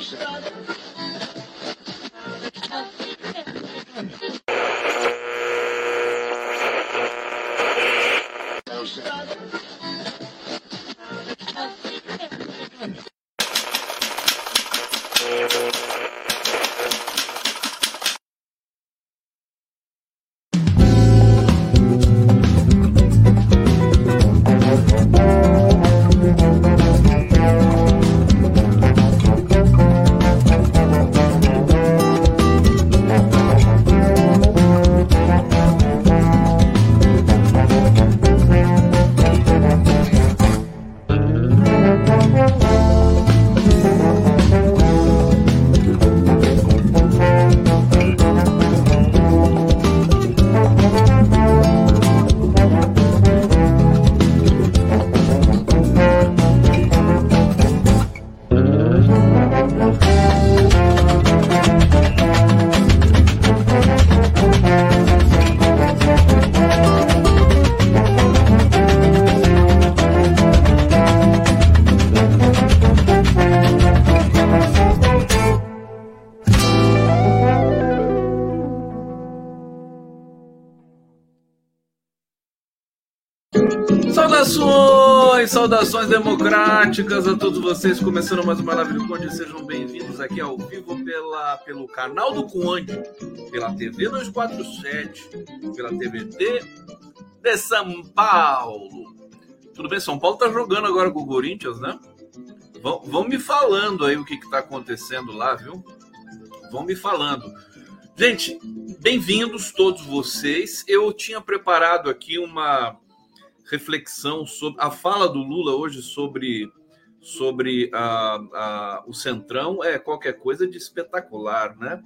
Joseph. Saudações democráticas a todos vocês, começando mais uma live do Conde, sejam bem-vindos aqui ao vivo pela, pelo canal do Conde, pela TV 247, pela TVT de São Paulo. Tudo bem? São Paulo tá jogando agora com o Corinthians, né? Vão, vão me falando aí o que, que tá acontecendo lá, viu? Vão me falando. Gente, bem-vindos todos vocês. Eu tinha preparado aqui uma reflexão sobre a fala do Lula hoje sobre, sobre a, a, o Centrão é qualquer coisa de espetacular, né?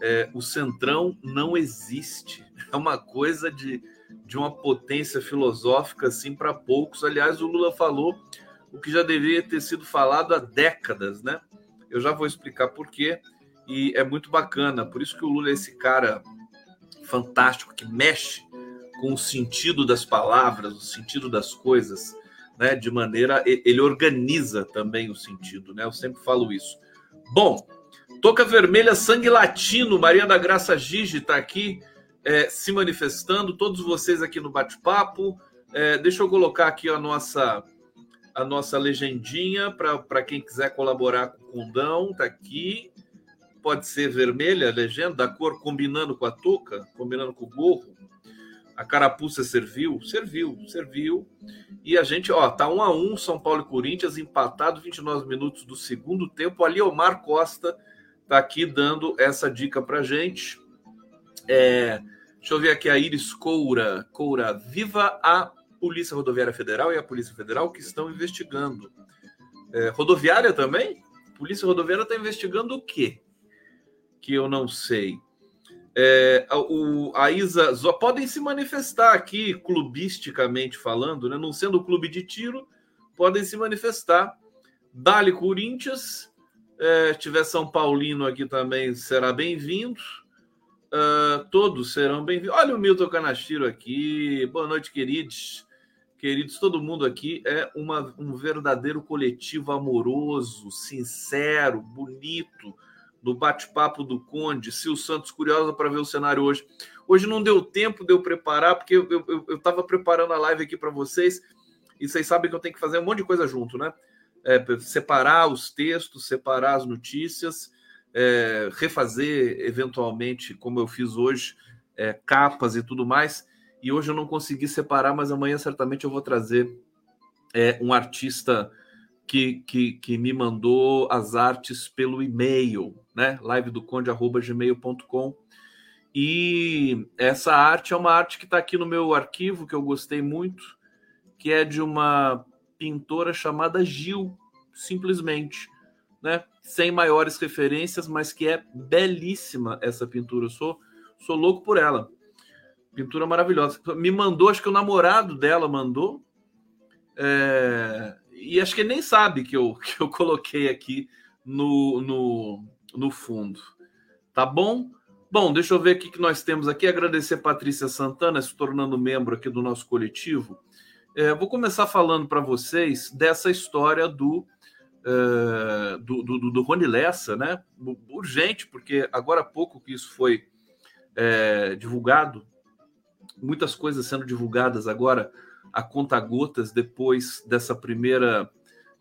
É, o Centrão não existe. É uma coisa de, de uma potência filosófica assim para poucos. Aliás, o Lula falou o que já deveria ter sido falado há décadas, né? Eu já vou explicar por quê. E é muito bacana. Por isso que o Lula é esse cara fantástico que mexe com o sentido das palavras, o sentido das coisas, né? De maneira ele organiza também o sentido, né? Eu sempre falo isso. Bom, Toca Vermelha Sangue Latino, Maria da Graça Gigi está aqui é, se manifestando, todos vocês aqui no bate-papo. É, deixa eu colocar aqui a nossa a nossa legendinha para quem quiser colaborar com o Condão, tá aqui. Pode ser vermelha legenda, da cor combinando com a touca, combinando com o gorro. A carapuça serviu? Serviu, serviu. E a gente, ó, tá um a um, São Paulo e Corinthians, empatado 29 minutos do segundo tempo. Ali Omar Costa tá aqui dando essa dica pra gente. É, deixa eu ver aqui a Iris Coura. Coura, viva a Polícia Rodoviária Federal e a Polícia Federal que estão investigando. É, rodoviária também? Polícia Rodoviária está investigando o quê? Que eu não sei. É, o, a Isa só podem se manifestar aqui, clubisticamente falando, né? não sendo clube de tiro, podem se manifestar. Dali Corinthians, é, tiver São Paulino aqui também será bem-vindo. Uh, todos serão bem-vindos. Olha o Milton Canastiro aqui. Boa noite, queridos. Queridos, todo mundo aqui é uma, um verdadeiro coletivo amoroso, sincero, bonito do bate-papo do Conde, Sil Santos, curiosa para ver o cenário hoje. Hoje não deu tempo de eu preparar, porque eu estava preparando a live aqui para vocês, e vocês sabem que eu tenho que fazer um monte de coisa junto, né? É, separar os textos, separar as notícias, é, refazer eventualmente, como eu fiz hoje, é, capas e tudo mais. E hoje eu não consegui separar, mas amanhã certamente eu vou trazer é, um artista que, que, que me mandou as artes pelo e-mail, né? live do conde@gmail.com. E essa arte é uma arte que está aqui no meu arquivo que eu gostei muito, que é de uma pintora chamada Gil, simplesmente, né? Sem maiores referências, mas que é belíssima essa pintura. Eu sou sou louco por ela. Pintura maravilhosa. Me mandou, acho que o namorado dela mandou. É, e acho que ele nem sabe que eu, que eu coloquei aqui no, no, no fundo. Tá bom? Bom, deixa eu ver o que nós temos aqui. Agradecer a Patrícia Santana se tornando membro aqui do nosso coletivo. É, vou começar falando para vocês dessa história do uh, do, do, do Rony Lessa, né? Urgente, porque agora há pouco que isso foi é, divulgado, muitas coisas sendo divulgadas agora a conta gotas depois dessa primeira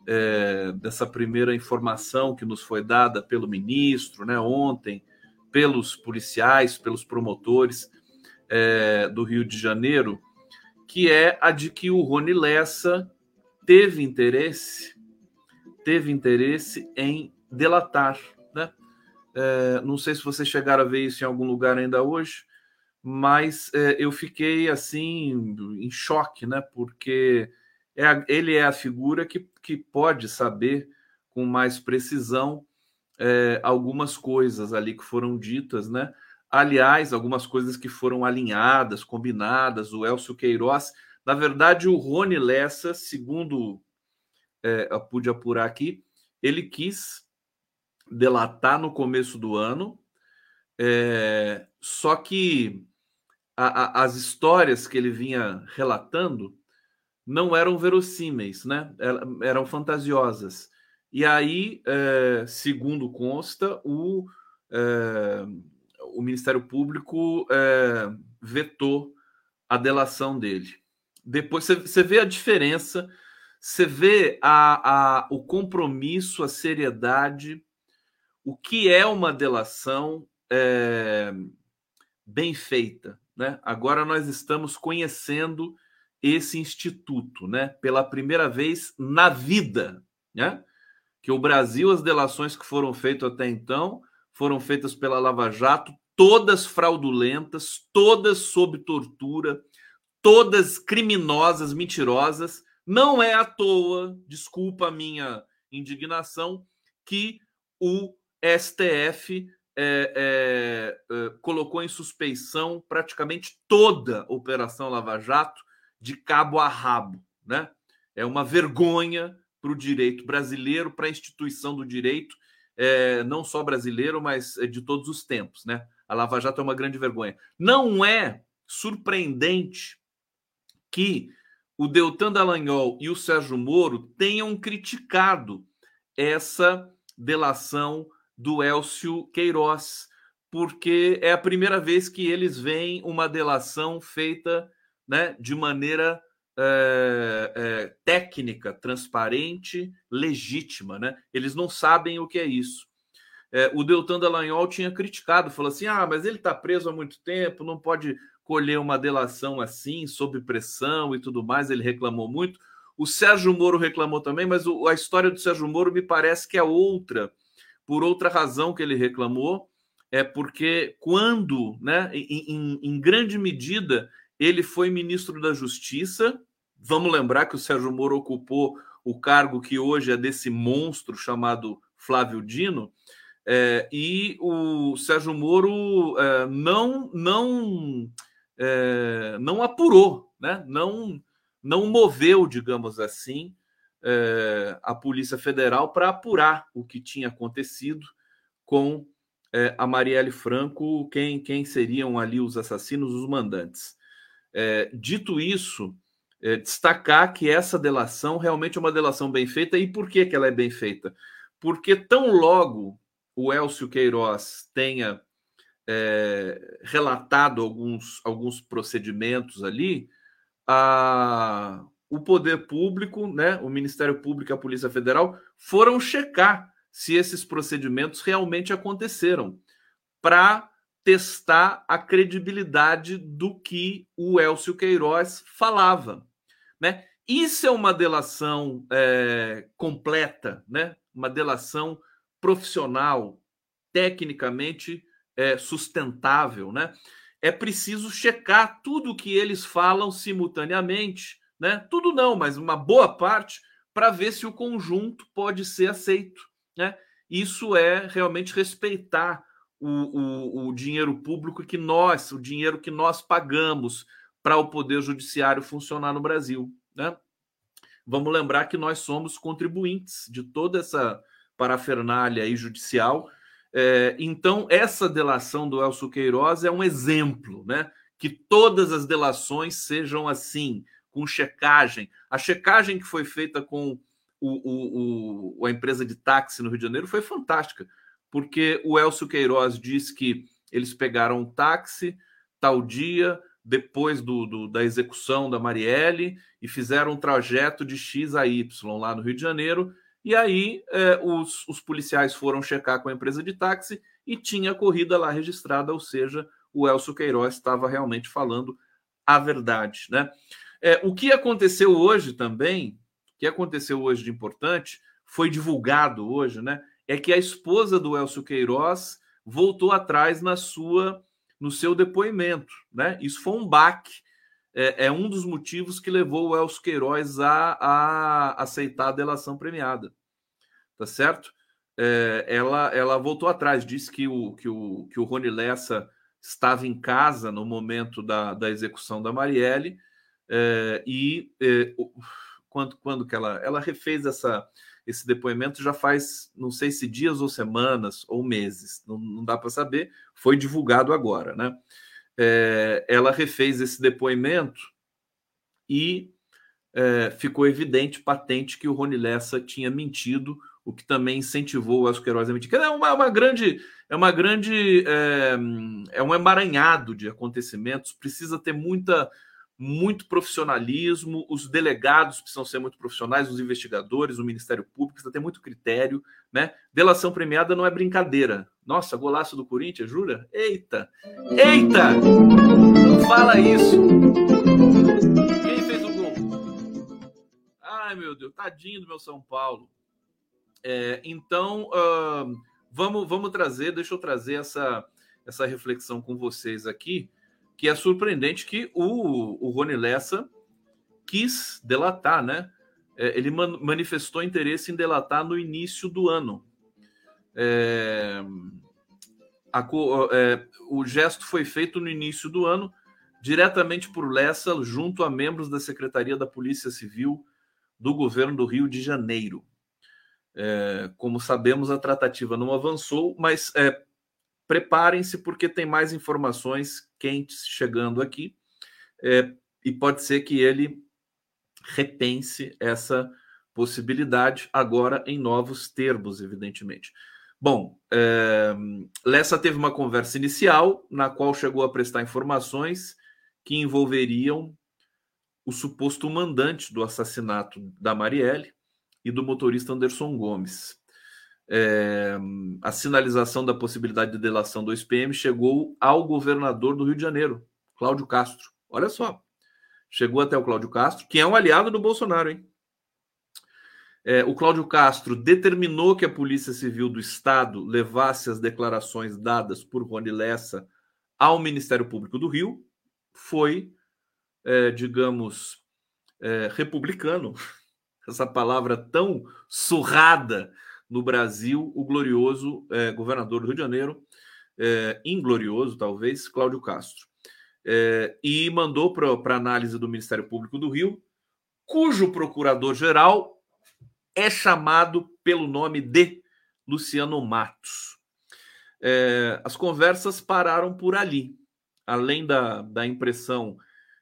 é, dessa primeira informação que nos foi dada pelo ministro, né, ontem, pelos policiais, pelos promotores é, do Rio de Janeiro, que é a de que o Rony Lessa teve interesse teve interesse em delatar. Né? É, não sei se vocês chegaram a ver isso em algum lugar ainda hoje, mas é, eu fiquei assim em choque, né? Porque é ele é a figura que, que pode saber com mais precisão é, algumas coisas ali que foram ditas, né? Aliás, algumas coisas que foram alinhadas, combinadas, o Elcio Queiroz. Na verdade, o Rony Lessa, segundo é, eu pude apurar aqui, ele quis delatar no começo do ano, só que a, a, as histórias que ele vinha relatando não eram verossímeis, né? eram fantasiosas. E aí, é, segundo consta, o, é, o Ministério Público é, vetou a delação dele. Depois você vê a diferença você vê a, a, o compromisso, a seriedade, o que é uma delação é, bem feita. Né? Agora nós estamos conhecendo esse instituto, né? Pela primeira vez na vida, né? Que o Brasil, as delações que foram feitas até então foram feitas pela Lava Jato, todas fraudulentas, todas sob tortura, todas criminosas, mentirosas, não é à toa, desculpa a minha indignação, que o STF é, é, é, colocou em suspeição praticamente toda a Operação Lava Jato de cabo a rabo. Né? É uma vergonha para o direito brasileiro, para a instituição do direito, é, não só brasileiro, mas de todos os tempos. Né? A Lava Jato é uma grande vergonha. Não é surpreendente que o Deltan Dallagnol e o Sérgio Moro tenham criticado essa delação do Elcio Queiroz, porque é a primeira vez que eles veem uma delação feita né, de maneira é, é, técnica, transparente, legítima. Né? Eles não sabem o que é isso. É, o Deltan Dallagnol tinha criticado, falou assim: ah, mas ele está preso há muito tempo, não pode colher uma delação assim, sob pressão e tudo mais, ele reclamou muito. O Sérgio Moro reclamou também, mas o, a história do Sérgio Moro me parece que é outra, por outra razão que ele reclamou, é porque quando, né, em, em, grande medida, ele foi ministro da Justiça, vamos lembrar que o Sérgio Moro ocupou o cargo que hoje é desse monstro chamado Flávio Dino, é, e o Sérgio Moro é, não, não é, não apurou, né? não, não moveu, digamos assim, é, a Polícia Federal para apurar o que tinha acontecido com é, a Marielle Franco, quem, quem seriam ali os assassinos, os mandantes. É, dito isso, é, destacar que essa delação realmente é uma delação bem feita. E por que, que ela é bem feita? Porque tão logo o Elcio Queiroz tenha é, relatado alguns, alguns procedimentos ali, a, o poder público, né, o Ministério Público e a Polícia Federal foram checar se esses procedimentos realmente aconteceram para testar a credibilidade do que o Elcio Queiroz falava, né? Isso é uma delação é, completa, né? Uma delação profissional, tecnicamente é, sustentável, né? É preciso checar tudo que eles falam simultaneamente, né? Tudo não, mas uma boa parte para ver se o conjunto pode ser aceito, né? Isso é realmente respeitar o, o, o dinheiro público que nós, o dinheiro que nós pagamos para o poder judiciário funcionar no Brasil, né? Vamos lembrar que nós somos contribuintes de toda essa parafernália aí judicial é, então, essa delação do Elcio Queiroz é um exemplo, né? Que todas as delações sejam assim, com checagem. A checagem que foi feita com o, o, o, a empresa de táxi no Rio de Janeiro foi fantástica, porque o Elcio Queiroz disse que eles pegaram um táxi tal dia, depois do, do, da execução da Marielle, e fizeram um trajeto de X a Y lá no Rio de Janeiro. E aí é, os, os policiais foram checar com a empresa de táxi e tinha a corrida lá registrada, ou seja, o Elcio Queiroz estava realmente falando a verdade. Né? É, o que aconteceu hoje também, o que aconteceu hoje de importante, foi divulgado hoje, né? É que a esposa do Elcio Queiroz voltou atrás na sua no seu depoimento, né? Isso foi um baque, é, é um dos motivos que levou o Elcio Queiroz a, a aceitar a delação premiada, tá certo? É, ela, ela voltou atrás, disse que o, que o, que o Rony Lessa estava em casa no momento da, da execução da Marielle é, e é, quando, quando que ela, ela refez essa, esse depoimento já faz não sei se dias ou semanas ou meses, não, não dá para saber, foi divulgado agora, né? É, ela refez esse depoimento e ficou evidente, patente, que o Rony Lessa tinha mentido o que também incentivou o Elcio Queiroz a mentir. É uma, uma grande, é uma grande, é, é, um emaranhado de acontecimentos. Precisa ter muita, muito profissionalismo. Os delegados precisam ser muito profissionais, os investigadores, o Ministério Público precisa ter muito critério, né? Delação premiada não é brincadeira. Nossa, golaço do Corinthians, jura? Eita, eita! Fala isso. Quem fez o gol? Ai meu Deus, tadinho do meu São Paulo. É, então, uh, vamos, vamos trazer, deixa eu trazer essa, essa reflexão com vocês aqui, que é surpreendente que o, o Rony Lessa quis delatar, né? É, ele man, manifestou interesse em delatar no início do ano. É, a, é, o gesto foi feito no início do ano, diretamente por Lessa, junto a membros da Secretaria da Polícia Civil do governo do Rio de Janeiro. É, como sabemos, a tratativa não avançou, mas é, preparem-se porque tem mais informações quentes chegando aqui é, e pode ser que ele repense essa possibilidade agora em novos termos, evidentemente. Bom, é, Lessa teve uma conversa inicial na qual chegou a prestar informações que envolveriam o suposto mandante do assassinato da Marielle, e do motorista Anderson Gomes. É, a sinalização da possibilidade de delação do SPM chegou ao governador do Rio de Janeiro, Cláudio Castro. Olha só, chegou até o Cláudio Castro, que é um aliado do Bolsonaro, hein? É, o Cláudio Castro determinou que a Polícia Civil do Estado levasse as declarações dadas por Rony Lessa ao Ministério Público do Rio. Foi, é, digamos, é, republicano, essa palavra tão surrada no Brasil, o glorioso é, governador do Rio de Janeiro, é, inglorioso talvez, Cláudio Castro. É, e mandou para análise do Ministério Público do Rio, cujo procurador-geral é chamado pelo nome de Luciano Matos. É, as conversas pararam por ali. Além da, da impressão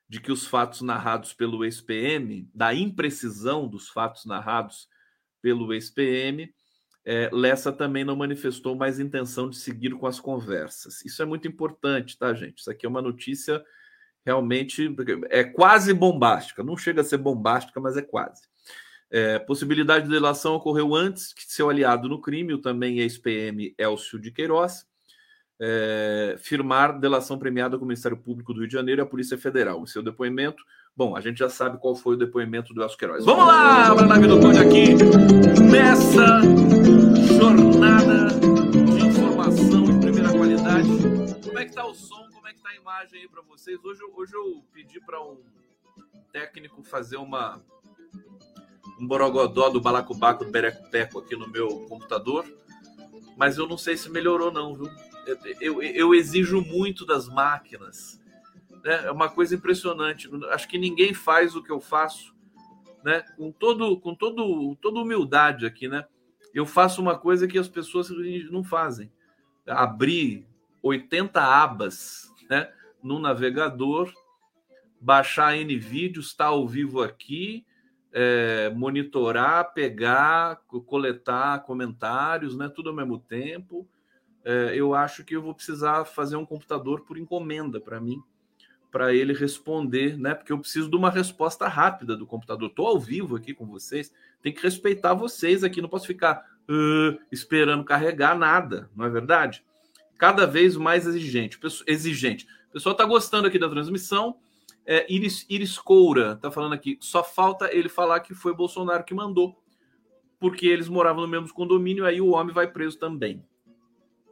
de que os fatos narrados pelo ex-PM, da imprecisão dos fatos narrados pelo ex-PM, é, Lessa também não manifestou mais intenção de seguir com as conversas. Isso é muito importante, tá, gente? Isso aqui é uma notícia realmente é quase bombástica. Não chega a ser bombástica, mas é quase. É, possibilidade de delação ocorreu antes que seu aliado no crime, o também ex-PM Elcio de Queiroz, é, firmar delação premiada com o Ministério Público do Rio de Janeiro e a Polícia Federal. O seu depoimento, bom, a gente já sabe qual foi o depoimento do Elcio Queiroz. Vamos lá, live do Conde aqui, nessa jornada de informação de primeira qualidade. Como é que tá o som, como é que tá a imagem aí para vocês? Hoje, hoje eu pedi para um técnico fazer uma um borogodó do balacobaco do Bereco Peco aqui no meu computador, mas eu não sei se melhorou não, viu? eu, eu exijo muito das máquinas. Né? É uma coisa impressionante. Acho que ninguém faz o que eu faço, né? Com todo, com todo, toda humildade aqui, né? Eu faço uma coisa que as pessoas não fazem. Abrir 80 abas, né? No navegador, baixar N vídeos, está ao vivo aqui, é, monitorar, pegar, coletar comentários, né? Tudo ao mesmo tempo. É, eu acho que eu vou precisar fazer um computador por encomenda para mim, para ele responder, né? Porque eu preciso de uma resposta rápida do computador. Estou ao vivo aqui com vocês, tem que respeitar vocês aqui, não posso ficar uh, esperando carregar nada, não é verdade? Cada vez mais exigente. Exigente. O pessoal está gostando aqui da transmissão. É, Iris, Iris Coura está falando aqui. Só falta ele falar que foi Bolsonaro que mandou, porque eles moravam no mesmo condomínio, aí o homem vai preso também.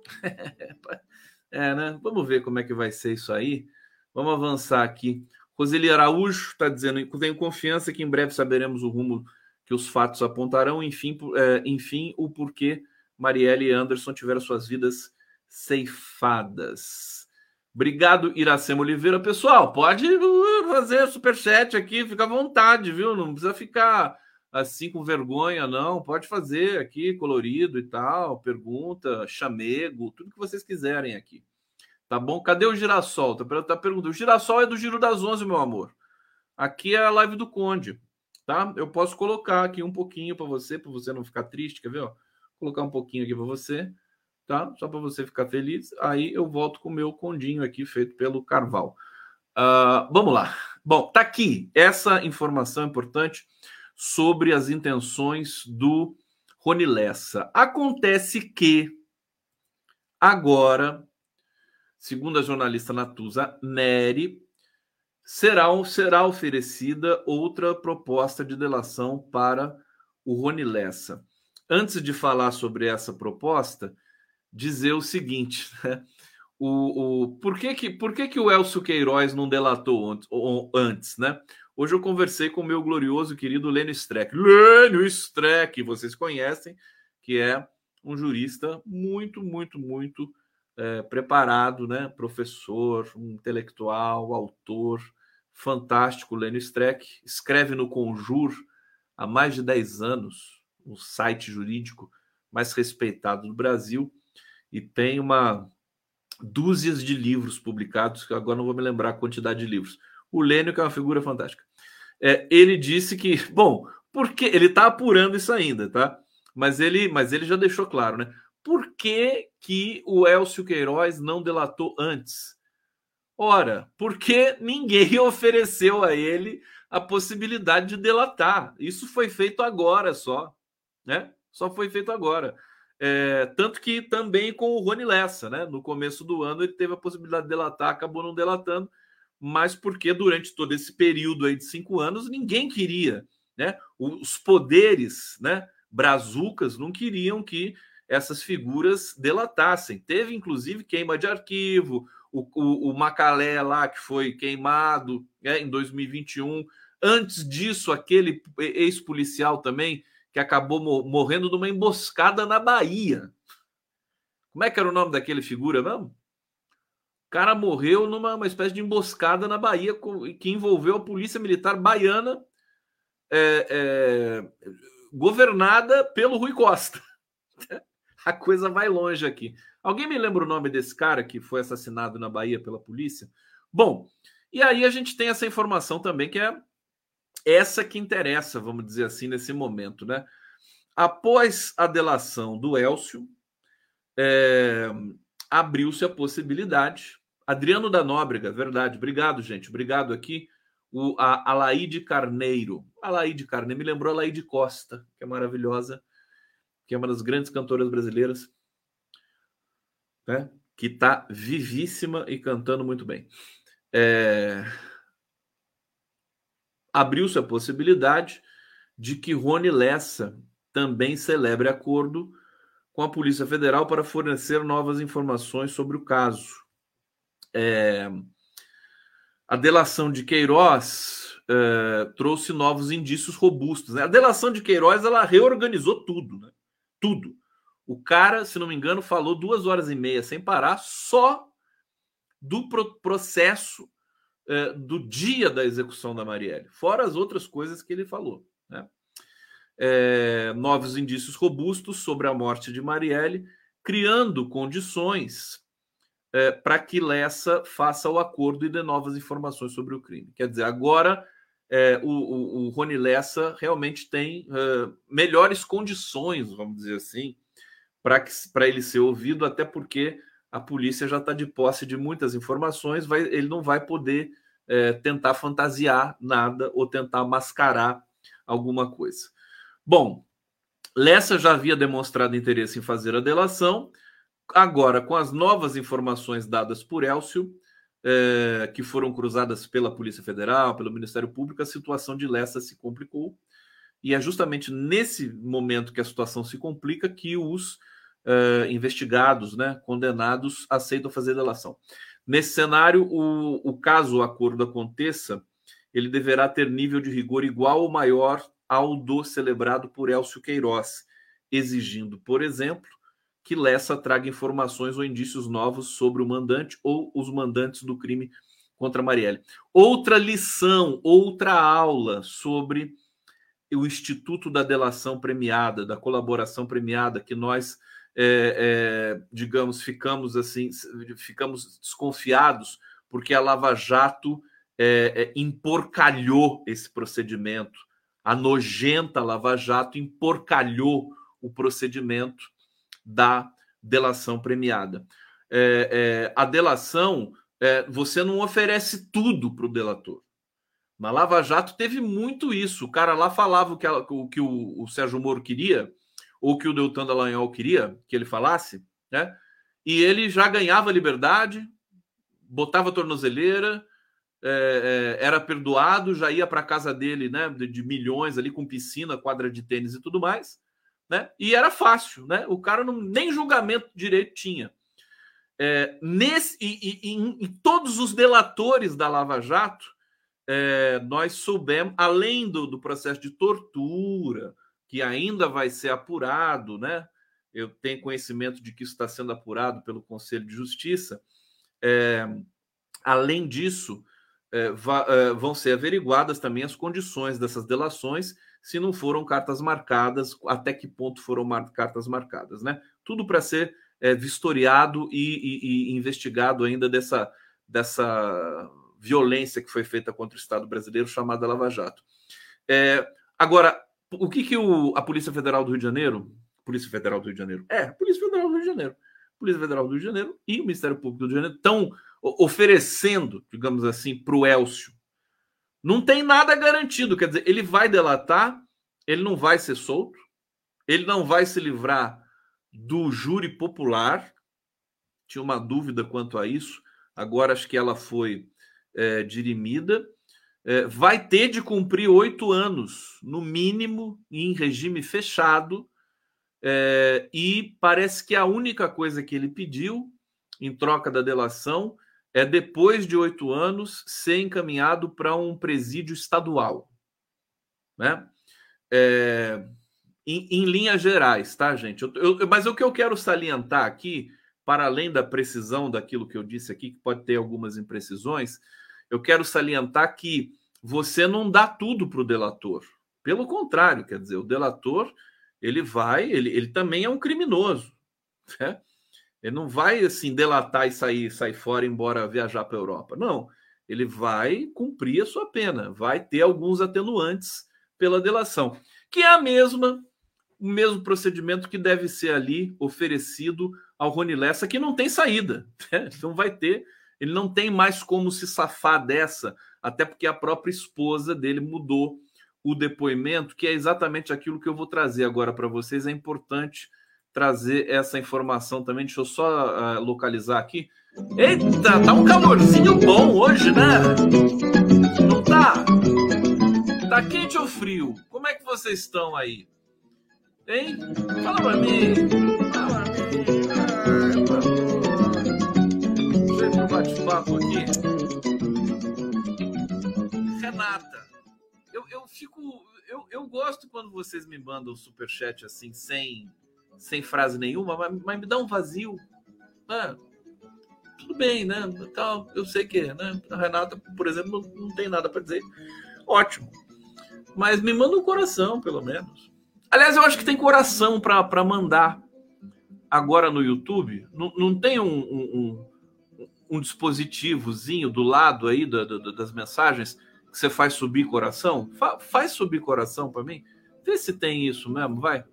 é, né? Vamos ver como é que vai ser isso aí. Vamos avançar aqui. Roseli Araújo está dizendo: tenho confiança que em breve saberemos o rumo que os fatos apontarão, enfim, é, enfim o porquê Marielle e Anderson tiveram suas vidas ceifadas. Obrigado, Iracema Oliveira. Pessoal, pode fazer superchat aqui, fica à vontade, viu? Não precisa ficar assim com vergonha, não. Pode fazer aqui, colorido e tal, pergunta, chamego, tudo que vocês quiserem aqui. Tá bom? Cadê o girassol? Tá, tá perguntando. O girassol é do Giro das Onze, meu amor. Aqui é a live do Conde, tá? Eu posso colocar aqui um pouquinho para você, para você não ficar triste, quer ver? Ó? Colocar um pouquinho aqui para você tá? Só para você ficar feliz. Aí eu volto com o meu condinho aqui, feito pelo Carval. Uh, vamos lá. Bom, tá aqui essa informação importante sobre as intenções do Rony Lessa. Acontece que agora, segundo a jornalista Natuza Neri, será, será oferecida outra proposta de delação para o Rony Lessa. Antes de falar sobre essa proposta, dizer o seguinte, né? O, o, por que, que, por que, que o Elcio Queiroz não delatou antes, né? Hoje eu conversei com o meu glorioso querido Lênio Streck. Lênio Streck, vocês conhecem, que é um jurista muito, muito, muito é, preparado, né? Professor, um intelectual, autor, fantástico, Lênio Streck. Escreve no Conjur há mais de 10 anos, um site jurídico mais respeitado do Brasil e tem uma dúzias de livros publicados, que agora não vou me lembrar a quantidade de livros. O Lênio, que é uma figura fantástica. É, ele disse que, bom, porque ele está apurando isso ainda, tá? Mas ele, mas ele já deixou claro, né? Por que, que o Elcio Queiroz não delatou antes? Ora, porque ninguém ofereceu a ele a possibilidade de delatar. Isso foi feito agora só, né? Só foi feito agora. É, tanto que também com o Rony Lessa, né? No começo do ano ele teve a possibilidade de delatar, acabou não delatando, mas porque durante todo esse período aí de cinco anos ninguém queria, né? Os poderes, né? Brazucas não queriam que essas figuras delatassem. Teve inclusive queima de arquivo, o, o, o Macalé lá que foi queimado né, em 2021. Antes disso, aquele ex-policial também que acabou morrendo numa emboscada na Bahia. Como é que era o nome daquele figura mesmo? O cara morreu numa espécie de emboscada na Bahia que envolveu a polícia militar baiana é, é, governada pelo Rui Costa. a coisa vai longe aqui. Alguém me lembra o nome desse cara que foi assassinado na Bahia pela polícia? Bom, e aí a gente tem essa informação também que é essa que interessa, vamos dizer assim, nesse momento, né? Após a delação do Elcio, é, abriu-se a possibilidade. Adriano da Nóbrega, verdade, obrigado, gente, obrigado aqui. O, a, a Laide Carneiro. A Laide Carneiro me lembrou a Laide Costa, que é maravilhosa, que é uma das grandes cantoras brasileiras, né? que está vivíssima e cantando muito bem. É abriu-se a possibilidade de que Rony Lessa também celebre acordo com a Polícia Federal para fornecer novas informações sobre o caso. É, a delação de Queiroz é, trouxe novos indícios robustos. Né? A delação de Queiroz ela reorganizou tudo, né? Tudo. O cara, se não me engano, falou duas horas e meia sem parar só do processo é, do dia da execução da Marielle, fora as outras coisas que ele falou. Né? É, novos indícios robustos sobre a morte de Marielle, criando condições é, para que Lessa faça o acordo e dê novas informações sobre o crime. Quer dizer, agora é, o, o, o, Rony Lessa realmente tem melhores condições, vamos dizer assim, para ele ser ouvido, até porque a polícia já está de posse de muitas informações, vai, ele não vai poder é, tentar fantasiar nada ou tentar mascarar alguma coisa. Bom, Lessa já havia demonstrado interesse em fazer a delação, agora, com as novas informações dadas por Elcio, é, que foram cruzadas pela Polícia Federal, pelo Ministério Público, a situação de Lessa se complicou. E é justamente nesse momento que a situação se complica que os uh, investigados, né, condenados, aceitam fazer delação. Nesse cenário, o, o caso o acordo aconteça, ele deverá ter nível de rigor igual ou maior ao do celebrado por Elcio Queiroz, exigindo, por exemplo, que Lessa traga informações ou indícios novos sobre o mandante ou os mandantes do crime contra Marielle. Outra lição, outra aula sobre o Instituto da Delação Premiada, da colaboração premiada, que nós, é, é, digamos, ficamos assim, ficamos desconfiados porque a Lava Jato é, é emporcalhou esse procedimento. A nojenta Lava Jato emporcalhou o procedimento da delação premiada. É, é, a delação, é, você não oferece tudo para o delator. Na Lava Jato teve muito isso. O cara lá falava o que, ela, o, que o, o, Sérgio Moro queria, ou que o Deltan Dallagnol queria que ele falasse, né? E ele já ganhava liberdade, botava tornozeleira, é, é, era perdoado, já ia para casa dele, né? De, de milhões ali com piscina, quadra de tênis e tudo mais né? E era fácil, né? O cara não, nem julgamento direito tinha. É, nesse, e, e, e, em, todos os delatores da Lava Jato, é, nós soubemos, além do, do processo de tortura, que ainda vai ser apurado, né? Eu tenho conhecimento de que isso está sendo apurado pelo Conselho de Justiça. É, além disso, é, va, é, vão ser averiguadas também as condições dessas delações se não foram cartas marcadas, até que ponto foram mar cartas marcadas, né? Tudo para ser é, vistoriado e, e, e, investigado ainda dessa, dessa violência que foi feita contra o Estado brasileiro, chamada Lava Jato. É, agora, o que, que o, a Polícia Federal do Rio de Janeiro, Polícia Federal do Rio de Janeiro, é, Polícia Federal do Rio de Janeiro, Polícia Federal do Rio de Janeiro e o Ministério Público do Rio de Janeiro estão oferecendo, digamos assim, para o Elcio não tem nada garantido, quer dizer, ele vai delatar, ele não vai ser solto, ele não vai se livrar do júri popular. Tinha uma dúvida quanto a isso, agora acho que ela foi é, dirimida. É, vai ter de cumprir oito anos, no mínimo, em regime fechado. É, e parece que a única coisa que ele pediu, em troca da delação, é depois de oito anos ser encaminhado para um presídio estadual, né? É, em, em, linhas gerais, tá, gente? Eu, eu, mas o que eu quero salientar aqui, para além da precisão daquilo que eu disse aqui, que pode ter algumas imprecisões, eu quero salientar que você não dá tudo para o delator. Pelo contrário, quer dizer, o delator ele vai, ele, ele também é um criminoso. Né? Ele não vai assim delatar e sair, sair fora, embora viajar para a Europa. Não. Ele vai cumprir a sua pena, vai ter alguns atenuantes pela delação, que é a mesma, o mesmo procedimento que deve ser ali oferecido ao Rony Lessa, que não tem saída. Né? Então vai ter, ele não tem mais como se safar dessa, até porque a própria esposa dele mudou o depoimento, que é exatamente aquilo que eu vou trazer agora para vocês. É importante trazer essa informação também. Deixa eu só uh, localizar aqui. Eita, tá um calorzinho bom hoje, né? Não tá? Tá quente ou frio? Como é que vocês estão aí? Hein? Fala pra mim. Fala pra mim. Deixa eu pro bate-papo aqui. Renata, eu, eu fico. Eu, eu gosto quando vocês me mandam superchat assim, sem sem frase nenhuma, mas, mas me dá um vazio. Né? Tudo bem, né? Então, eu sei que né? a Renata, por exemplo, não, tem nada para dizer. Ótimo. Mas me manda um coração, pelo menos. Aliás, eu acho que tem coração para mandar agora no YouTube. Não, não tem um, um, um, um dispositivozinho do lado aí da, da, das mensagens você faz subir coração? Fa faz subir coração para mim? Vê se tem isso mesmo, vai.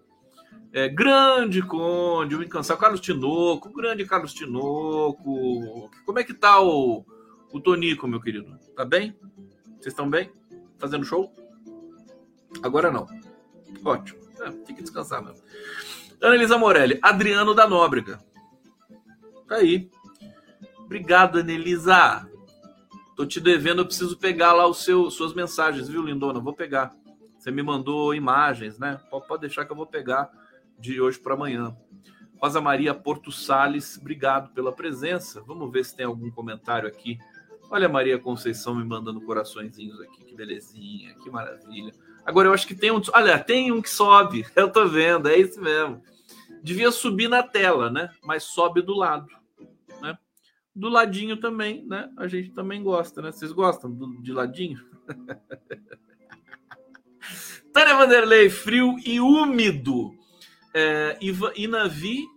É, grande Conde, o incansável Carlos Tinoco, grande Carlos Tinoco. Como é que tá o, o Tonico, meu querido? Tá bem? Vocês estão bem? Fazendo show? Agora não. Ótimo. É, tem que descansar mesmo. Ana Elisa Morelli, Adriano da Nóbrega. Tá aí. Obrigado, Anelisa. Tô te devendo, eu preciso pegar lá os seu, suas mensagens, viu, lindona? Vou pegar. Você me mandou imagens, né? Pode deixar que eu vou pegar de hoje para amanhã. Rosa Maria Porto Sales, obrigado pela presença. Vamos ver se tem algum comentário aqui. Olha a Maria Conceição me mandando coraçõezinhos aqui, que belezinha, que maravilha. Agora eu acho que tem um, olha, tem um que sobe. Eu tô vendo, é isso mesmo. Devia subir na tela, né? Mas sobe do lado, né? Do ladinho também, né? A gente também gosta, né? Vocês gostam do, de ladinho? Tânia Vanderlei, frio e úmido. É, Inavi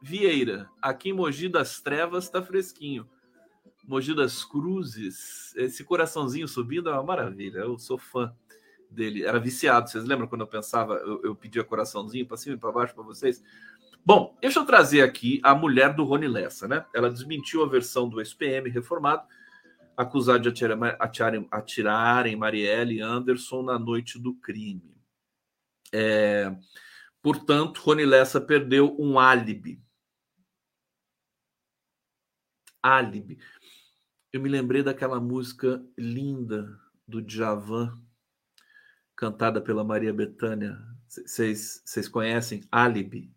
Vieira, aqui em Mogi das Trevas tá fresquinho. Mogi das Cruzes, esse coraçãozinho subindo é uma maravilha. Eu sou fã dele. Era viciado. Vocês lembram quando eu pensava, eu, eu pedia coraçãozinho para cima e para baixo para vocês? Bom, deixa eu trazer aqui a mulher do Rony Lessa, né? Ela desmentiu a versão do SPM reformado, acusado de atirar, atirar, atirar em Marielle Anderson na noite do crime. É, portanto, Rony Lessa perdeu um álibi. Álibi. Eu me lembrei daquela música linda do Djavan, cantada pela Maria Bethânia. Vocês conhecem? Álibi.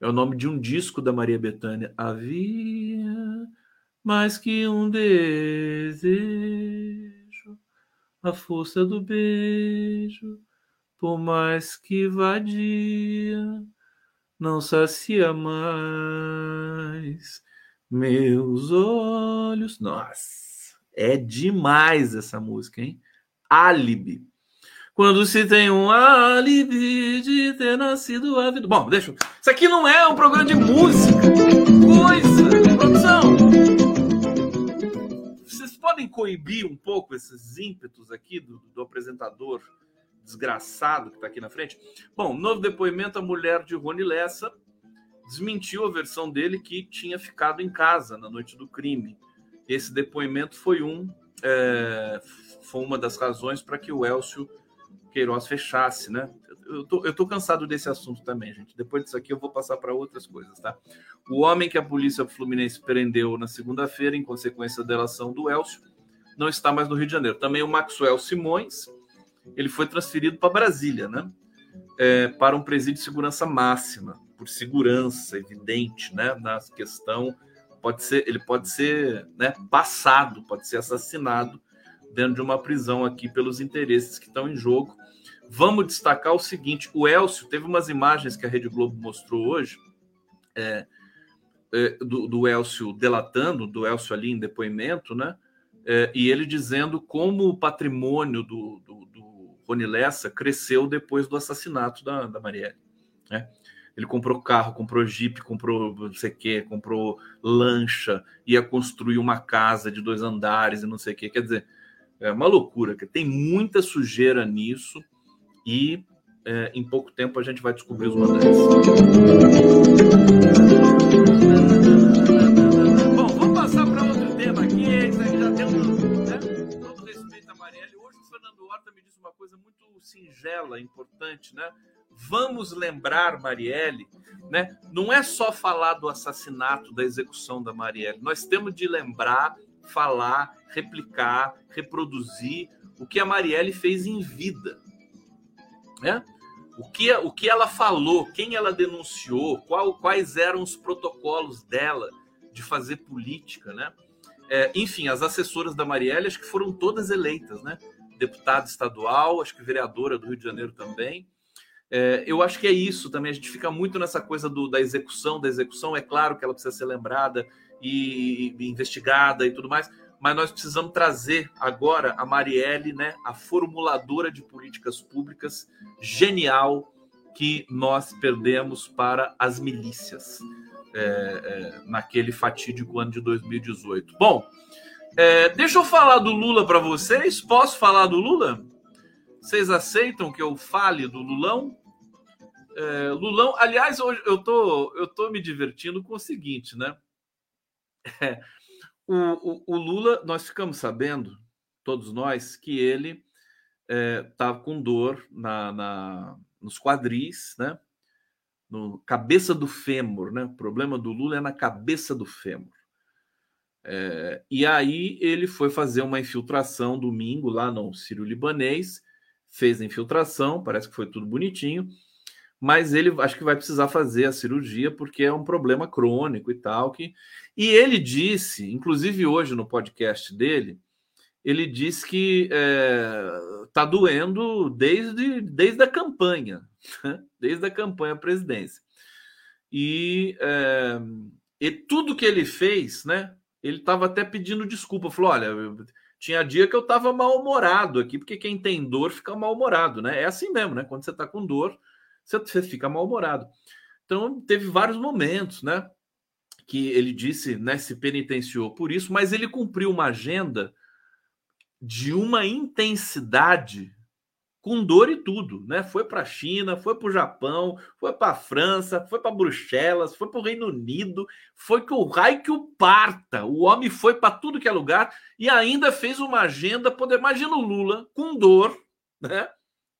É o nome de um disco da Maria Bethânia. Havia mais que um desejo, a força do beijo, por mais que vadia, não sacia mais meus olhos. Nossa, é demais essa música, hein? Álibi. Quando se tem um alibi de ter nascido a vida. Bom, deixa. Isso aqui não é um programa de música. Coisa, produção. Vocês podem coibir um pouco esses ímpetos aqui do, do apresentador desgraçado que está aqui na frente? Bom, novo depoimento: a mulher de Rony Lessa desmentiu a versão dele que tinha ficado em casa na noite do crime. Esse depoimento foi um. É, foi uma das razões para que o Elcio Queiroz fechasse, né? Eu tô, eu tô cansado desse assunto também, gente. Depois disso aqui eu vou passar para outras coisas, tá? O homem que a polícia fluminense prendeu na segunda-feira, em consequência da delação do Elcio, não está mais no Rio de Janeiro. Também o Maxwell Simões, ele foi transferido para Brasília, né? É, para um presídio de segurança máxima, por segurança evidente, né? Na questão pode ser, ele pode ser, né? Passado, pode ser assassinado dentro de uma prisão aqui pelos interesses que estão em jogo. Vamos destacar o seguinte: o Elcio teve umas imagens que a Rede Globo mostrou hoje, é, é, do, do Elcio delatando, do Elcio ali em depoimento, né? É, e ele dizendo como o patrimônio do, do, do Rony Lessa cresceu depois do assassinato da, da Marielle. Né? Ele comprou carro, comprou Jeep, comprou não sei o quê, comprou lancha, ia construir uma casa de dois andares e não sei o quê. Quer dizer, é uma loucura, que tem muita sujeira nisso e é, em pouco tempo a gente vai descobrir os mandais. Horta me disse uma coisa muito singela, importante, né? Vamos lembrar Marielle, né? Não é só falar do assassinato, da execução da Marielle. Nós temos de lembrar falar, replicar, reproduzir o que a Marielle fez em vida. Né? O, que, o que ela falou, quem ela denunciou, qual, quais eram os protocolos dela de fazer política. Né? É, enfim, as assessoras da Marielle, acho que foram todas eleitas, né? Deputada estadual, acho que vereadora do Rio de Janeiro também. É, eu acho que é isso também. A gente fica muito nessa coisa do, da execução, da execução. É claro que ela precisa ser lembrada, e, e investigada e tudo mais, mas nós precisamos trazer agora a Marielle, né, a formuladora de políticas públicas genial que nós perdemos para as milícias é, é, naquele fatídico ano de 2018. Bom, É, deixa eu falar do Lula para vocês. Posso falar do Lula? Vocês aceitam que eu fale do Lulão? É, Lulão, aliás, hoje eu tô, eu tô me divertindo com o seguinte, né? É, o, o, o, Lula, nós ficamos sabendo, todos nós, que ele é, com dor na, na, nos quadris, né? No cabeça do fêmur, né? O problema do Lula é na cabeça do fêmur. É, e aí ele foi fazer uma infiltração domingo lá no Sírio Libanês, fez a infiltração, parece que foi tudo bonitinho, mas ele acho que vai precisar fazer a cirurgia porque é um problema crônico e tal. Que... E ele disse, inclusive hoje no podcast dele, ele disse que está é, doendo desde, desde a campanha, né? desde a campanha à presidência. E, é, e tudo que ele fez, né? Ele estava até pedindo desculpa. Falou: olha, tinha dia que eu estava mal-humorado aqui, porque quem tem dor fica mal-humorado, né? É assim mesmo, né? Quando você está com dor, você fica mal-humorado. Então, teve vários momentos, né? Que ele disse, né? Se penitenciou por isso, mas ele cumpriu uma agenda de uma intensidade com dor e tudo, né? Foi para a China, foi para o Japão, foi para a França, foi para Bruxelas, foi para o Reino Unido, foi que o raio que o parta. O homem foi para tudo que é lugar e ainda fez uma agenda. Poder... Imagina o Lula com dor, né?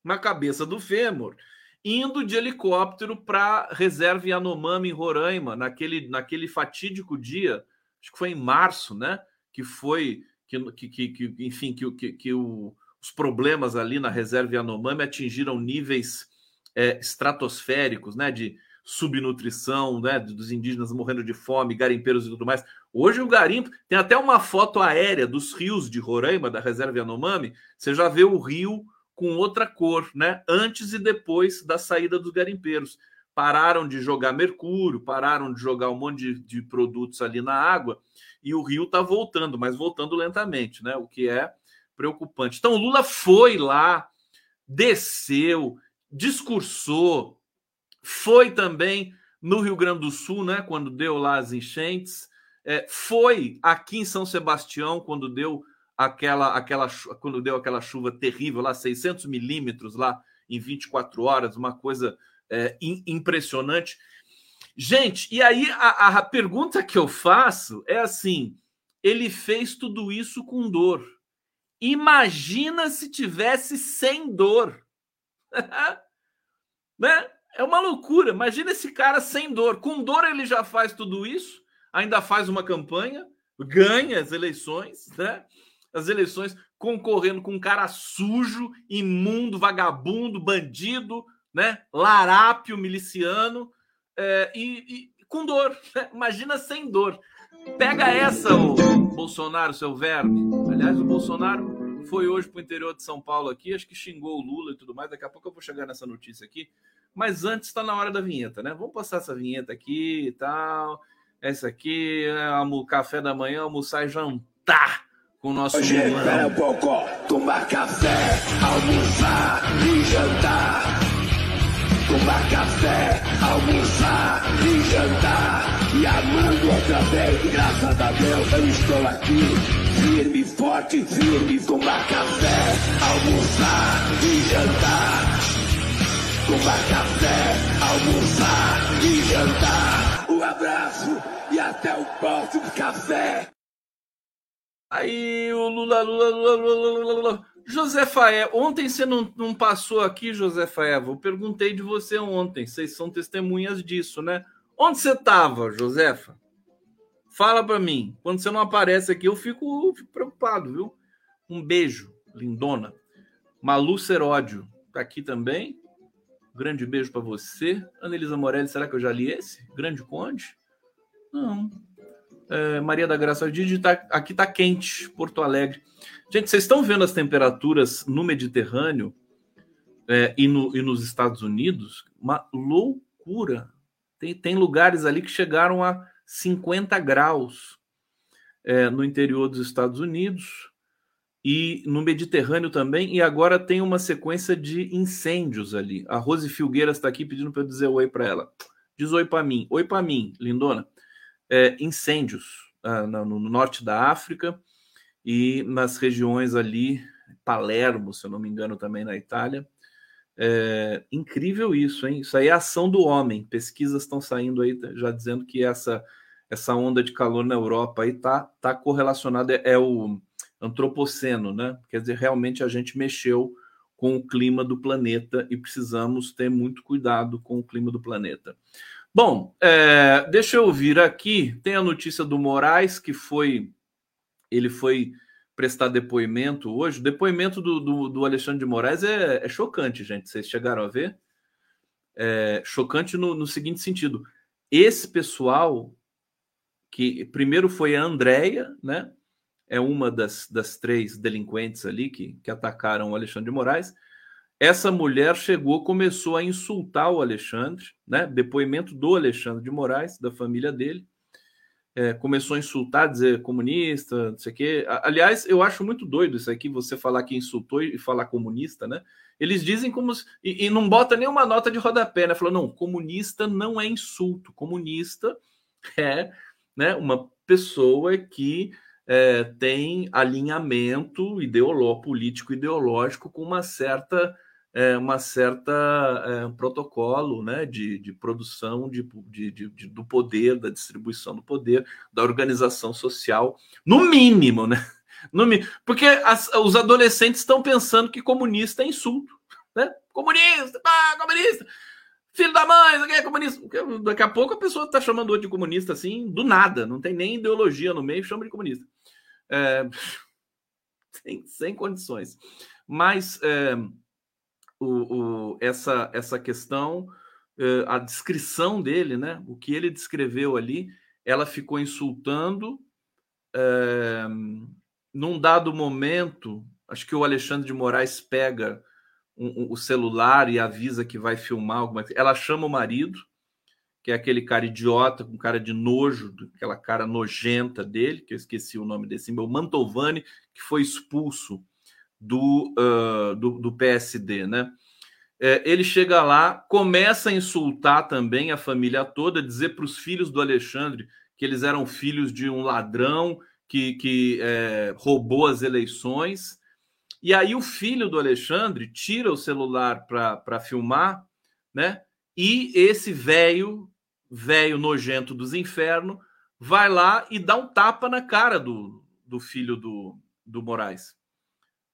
Na cabeça do fêmur, indo de helicóptero para reserva Yanomami em Roraima, naquele, naquele fatídico dia, acho que foi em março, né? Que foi que, que, que enfim, que, que, que o, os problemas ali na reserva Yanomami atingiram níveis é, estratosféricos, né? De subnutrição, né? Dos indígenas morrendo de fome, garimpeiros e tudo mais. Hoje o garimpo tem até uma foto aérea dos rios de Roraima, da reserva Yanomami. Você já vê o rio com outra cor, né? Antes e depois da saída dos garimpeiros. Pararam de jogar mercúrio, pararam de jogar um monte de, de produtos ali na água e o rio está voltando, mas voltando lentamente, né? O que é preocupante. Então, Lula foi lá, desceu, discursou, foi também no Rio Grande do Sul, né? Quando deu lá as enchentes, é, foi aqui em São Sebastião quando deu aquela, aquela, quando deu aquela chuva terrível lá, 600 milímetros lá em 24 horas, uma coisa é, impressionante. Gente, e aí a, a pergunta que eu faço é assim: ele fez tudo isso com dor. Imagina se tivesse sem dor. né? É uma loucura. Imagina esse cara sem dor. Com dor ele já faz tudo isso, ainda faz uma campanha, ganha as eleições, né? As eleições concorrendo com um cara sujo, imundo, vagabundo, bandido, né? Larápio, miliciano é, e, e, com dor. Né? Imagina sem dor. Pega essa, o Bolsonaro, seu verme. Aliás, o Bolsonaro foi hoje para o interior de São Paulo aqui, acho que xingou o Lula e tudo mais. Daqui a pouco eu vou chegar nessa notícia aqui. Mas antes está na hora da vinheta, né? Vamos passar essa vinheta aqui e tal. Essa aqui, é o café da manhã, almoçar e jantar com o nosso. Hoje, espera um pouco, tomar café, almoçar e jantar tomar café, almoçar e jantar. E amando outra vez, graças a Deus eu estou aqui. Firme, forte, firme, tomar café, almoçar e jantar. Tomar café, almoçar e jantar. Um abraço e até o próximo café. Aí o Lula, Lula, Lula, Lula, Lula, Lula. José Faé, ontem você não, não passou aqui, José Faé? Eu perguntei de você ontem, vocês são testemunhas disso, né? Onde você estava, Josefa? Fala para mim. Quando você não aparece aqui, eu fico, fico, preocupado, viu? Um beijo, lindona. Malu Seródio tá aqui também. grande beijo para você. Anelisa Morelli, será que eu já li esse? Grande Conde? Não. É, Maria da Graça Didi, tá, aqui tá quente, Porto Alegre. Gente, vocês estão vendo as temperaturas no Mediterrâneo é, e, no, e, nos Estados Unidos? Uma loucura. Tem, tem lugares ali que chegaram a 50 graus é, no interior dos Estados Unidos e no Mediterrâneo também. E agora tem uma sequência de incêndios ali. A Rose Filgueiras está aqui pedindo para eu dizer oi para ela. Diz oi para mim. Oi para mim, lindona. É, incêndios ah, no, no norte da África e nas regiões ali, Palermo, se eu não me engano, também na Itália. É, incrível isso, hein? Isso aí é ação do homem. Pesquisas estão saindo aí já dizendo que essa essa onda de calor na Europa aí tá tá correlacionada é, é o antropoceno, né? Quer dizer, realmente a gente mexeu com o clima do planeta e precisamos ter muito cuidado com o clima do planeta. Bom, é, deixa eu vir aqui. Tem a notícia do Moraes que foi ele foi prestar depoimento hoje. O depoimento do, do, do Alexandre de Moraes é, é, chocante, gente. Vocês chegaram a ver? É chocante no, no seguinte sentido: esse pessoal que primeiro foi a Andrea, né? É uma das, das três delinquentes ali que, que atacaram o Alexandre de Moraes. Essa mulher chegou, começou a insultar o Alexandre, né? Depoimento do Alexandre de Moraes, da família dele é, começou a insultar, dizer comunista, não sei o quê. Aliás, eu acho muito doido isso aqui, você falar que insultou e falar comunista, né? Eles dizem como. E, e não bota nenhuma nota de rodapé, né? Falou, não, comunista não é insulto. Comunista é né, uma pessoa que é, tem alinhamento ideológico, político ideológico com uma certa é, uma certa é, protocolo né, de, de produção de, de, de, do poder, da distribuição do poder, da organização social, no mínimo, né? No, porque as, os adolescentes estão pensando que comunista é insulto. Né? Comunista, pá, comunista, filho da mãe, isso é comunista. Daqui a pouco a pessoa está chamando outro de comunista assim, do nada, não tem nem ideologia no meio, chama de comunista. É, sem, sem condições. Mas. É, o, o, essa, essa questão, uh, a descrição dele, né? O que ele descreveu ali, ela ficou insultando. Uh, num dado momento, acho que o Alexandre de Moraes pega o celular e avisa que vai filmar alguma coisa. Ela chama o marido, que é aquele cara idiota, com cara de nojo, aquela cara nojenta dele, que eu esqueci o nome desse, o Mantovani, que foi expulso do, uh, do, do, PSD, né? É, ele chega lá, começa a insultar também a família toda, dizer para os filhos do Alexandre que eles eram filhos de um ladrão que, que é, roubou as eleições. E aí o filho do Alexandre tira o celular para filmar, né? E esse velho, velho nojento dos infernos, vai lá e dá um tapa na cara do, do filho do, do Moraes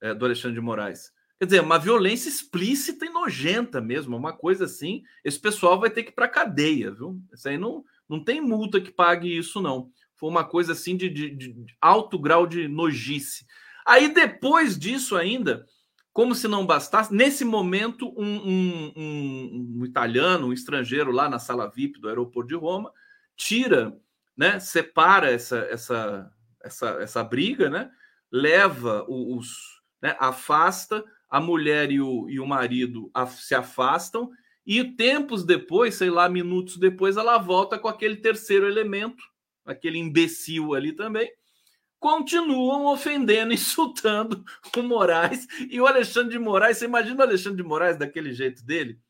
é, do Alexandre de Moraes. Quer dizer, uma violência explícita e nojenta mesmo, uma coisa assim. Esse pessoal vai ter que ir para cadeia, viu? Isso aí não, não tem multa que pague isso, não. Foi uma coisa assim de, de, de alto grau de nojice. Aí depois disso ainda, como se não bastasse, nesse momento, um, um, um, um, italiano, um estrangeiro lá na sala VIP do aeroporto de Roma, tira, né, separa essa, essa, essa, essa briga, né, leva os, né, afasta, a mulher e o, e o marido se afastam, e tempos depois, sei lá, minutos depois, ela volta com aquele terceiro elemento, aquele imbecil ali também, continuam ofendendo, insultando o Moraes e o Alexandre de Moraes. Você imagina o Alexandre de Moraes daquele jeito dele?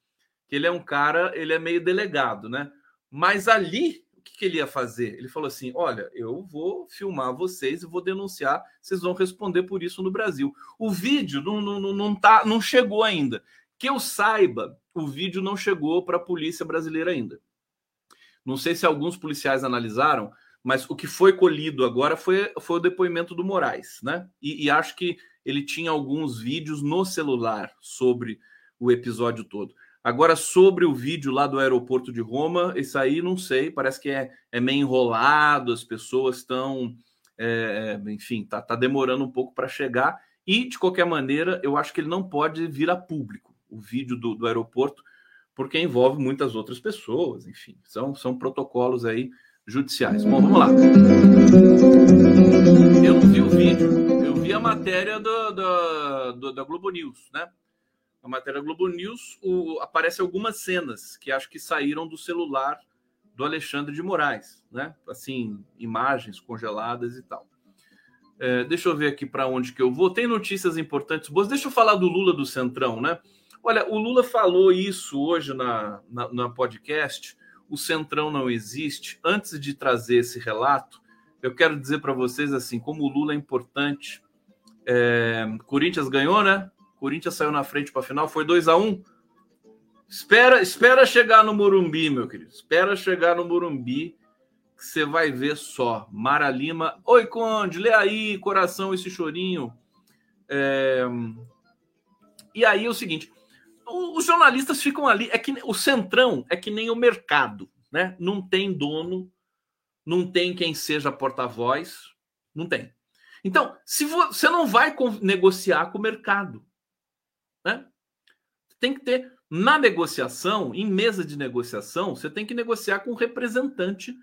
Que ele é um cara, ele é meio delegado, né? Mas ali que, que ele ia fazer? Ele falou assim: olha, eu vou filmar vocês e vou denunciar, vocês vão responder por isso no Brasil. O vídeo não, não, não, tá, não chegou ainda. Que eu saiba, o vídeo não chegou para a polícia brasileira ainda. Não sei se alguns policiais analisaram, mas o que foi colhido agora foi, foi o depoimento do Moraes, né? E, e acho que ele tinha alguns vídeos no celular sobre o episódio todo. Agora, sobre o vídeo lá do aeroporto de Roma, isso aí não sei, parece que é, é meio enrolado, as pessoas estão. É, é enfim, tá, tá demorando um pouco para chegar. E, de qualquer maneira, eu acho que ele não pode vir a público, o vídeo do, do aeroporto, porque envolve muitas outras pessoas, enfim, são, são protocolos aí judiciais. Bom, vamos lá. Eu não vi o vídeo, eu vi a matéria do, do, do da Globo News, né? A matéria Globo News, o, aparece algumas cenas que acho que saíram do celular do Alexandre de Moraes, né? Assim, imagens congeladas e tal. É, deixa eu ver aqui para onde que eu vou. Tem notícias importantes boas. Deixa eu falar do Lula do Centrão, né? Olha, o Lula falou isso hoje na, na, na podcast. O Centrão não existe. Antes de trazer esse relato, eu quero dizer para vocês assim, como o Lula é importante. É, Corinthians ganhou, né? Corinthians saiu na frente para a final, foi 2 a 1 um. Espera, espera chegar no Morumbi, meu querido. Espera chegar no Morumbi, que você vai ver só. Mara Lima. Oi, Conde, lê aí, coração, esse chorinho. É... E aí é o seguinte: os jornalistas ficam ali. É que o centrão é que nem o mercado, né? Não tem dono, não tem quem seja porta-voz, não tem. Então, se você não vai negociar com o mercado, né? Tem que ter na negociação, em mesa de negociação, você tem que negociar com um representante,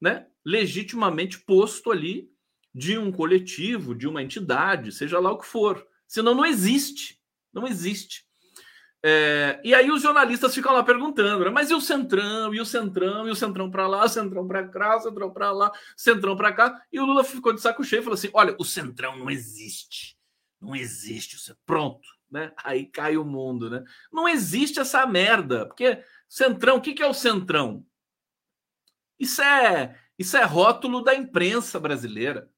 né? Legitimamente posto ali de um coletivo, de uma entidade, seja lá o que for. Senão não existe. Não existe. É, e aí os jornalistas ficam lá perguntando, né? mas e o Centrão, e o Centrão, e o Centrão para lá, o Centrão para cá, o Centrão para lá, Centrão para cá. E o Lula ficou de saco cheio e falou assim: olha, o Centrão não existe. Não existe. Pronto. Né? Aí cai o mundo, né? Não existe essa merda. Porque Centrão, o que, que é o Centrão? Isso é, isso é rótulo da imprensa brasileira.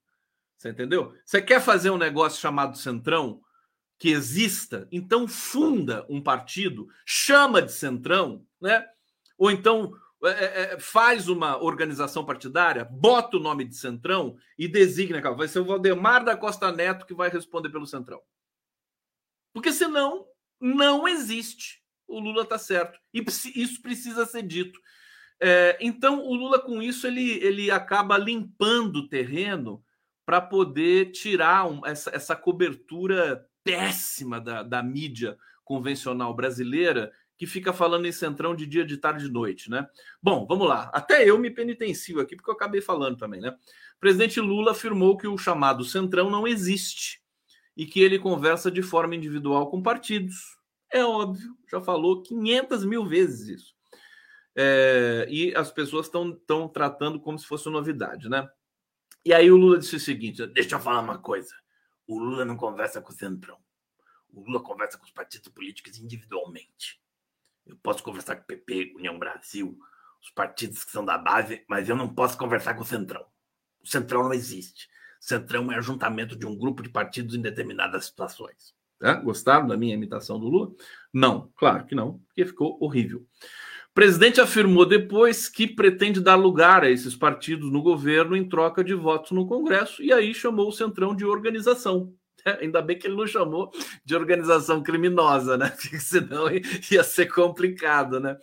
Você entendeu? Você quer fazer um negócio chamado Centrão? que exista, então funda um partido, chama de centrão, né? Ou então é, é, é, faz uma organização partidária, bota o nome de centrão e designa, vai ser o Valdemar da Costa Neto que vai responder pelo centrão. Porque senão não existe. O Lula tá certo. E isso precisa ser dito. É, então, o Lula, com isso, ele, ele acaba limpando o terreno para poder tirar um, essa, essa cobertura péssima da, da mídia convencional brasileira que fica falando em centrão de dia, de tarde, de noite, né? Bom, vamos lá. Até eu me penitencio aqui porque eu acabei falando também, né? O presidente Lula afirmou que o chamado centrão não existe e que ele conversa de forma individual com partidos. É óbvio, já falou 500 mil vezes isso. É, e as pessoas estão tratando como se fosse novidade, né? E aí o Lula disse o seguinte: deixa eu falar uma coisa. O Lula não conversa com o Centrão. O Lula conversa com os partidos políticos individualmente. Eu posso conversar com o PP, União Brasil, os partidos que são da base, mas eu não posso conversar com o Centrão. O Centrão não existe. O Centrão é ajuntamento de um grupo de partidos em determinadas situações. É? Gostaram da minha imitação do Lula? Não, claro que não, porque ficou horrível presidente afirmou depois que pretende dar lugar a esses partidos no governo em troca de votos no Congresso, e aí chamou o Centrão de organização. Ainda bem que ele não chamou de organização criminosa, né? Porque senão ia ser complicado, né?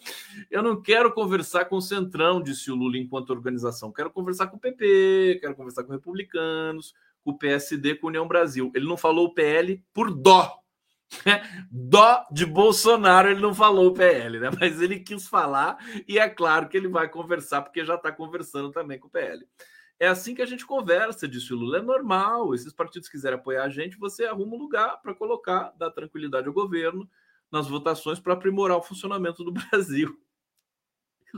Eu não quero conversar com o Centrão, disse o Lula, enquanto organização. Quero conversar com o PP, quero conversar com republicanos, com o PSD, com a União Brasil. Ele não falou o PL por dó, Dó de Bolsonaro, ele não falou o PL, né? Mas ele quis falar e é claro que ele vai conversar, porque já está conversando também com o PL. É assim que a gente conversa, disse o Lula. É normal. Esses partidos quiserem apoiar a gente, você arruma um lugar para colocar, dar tranquilidade ao governo nas votações para aprimorar o funcionamento do Brasil.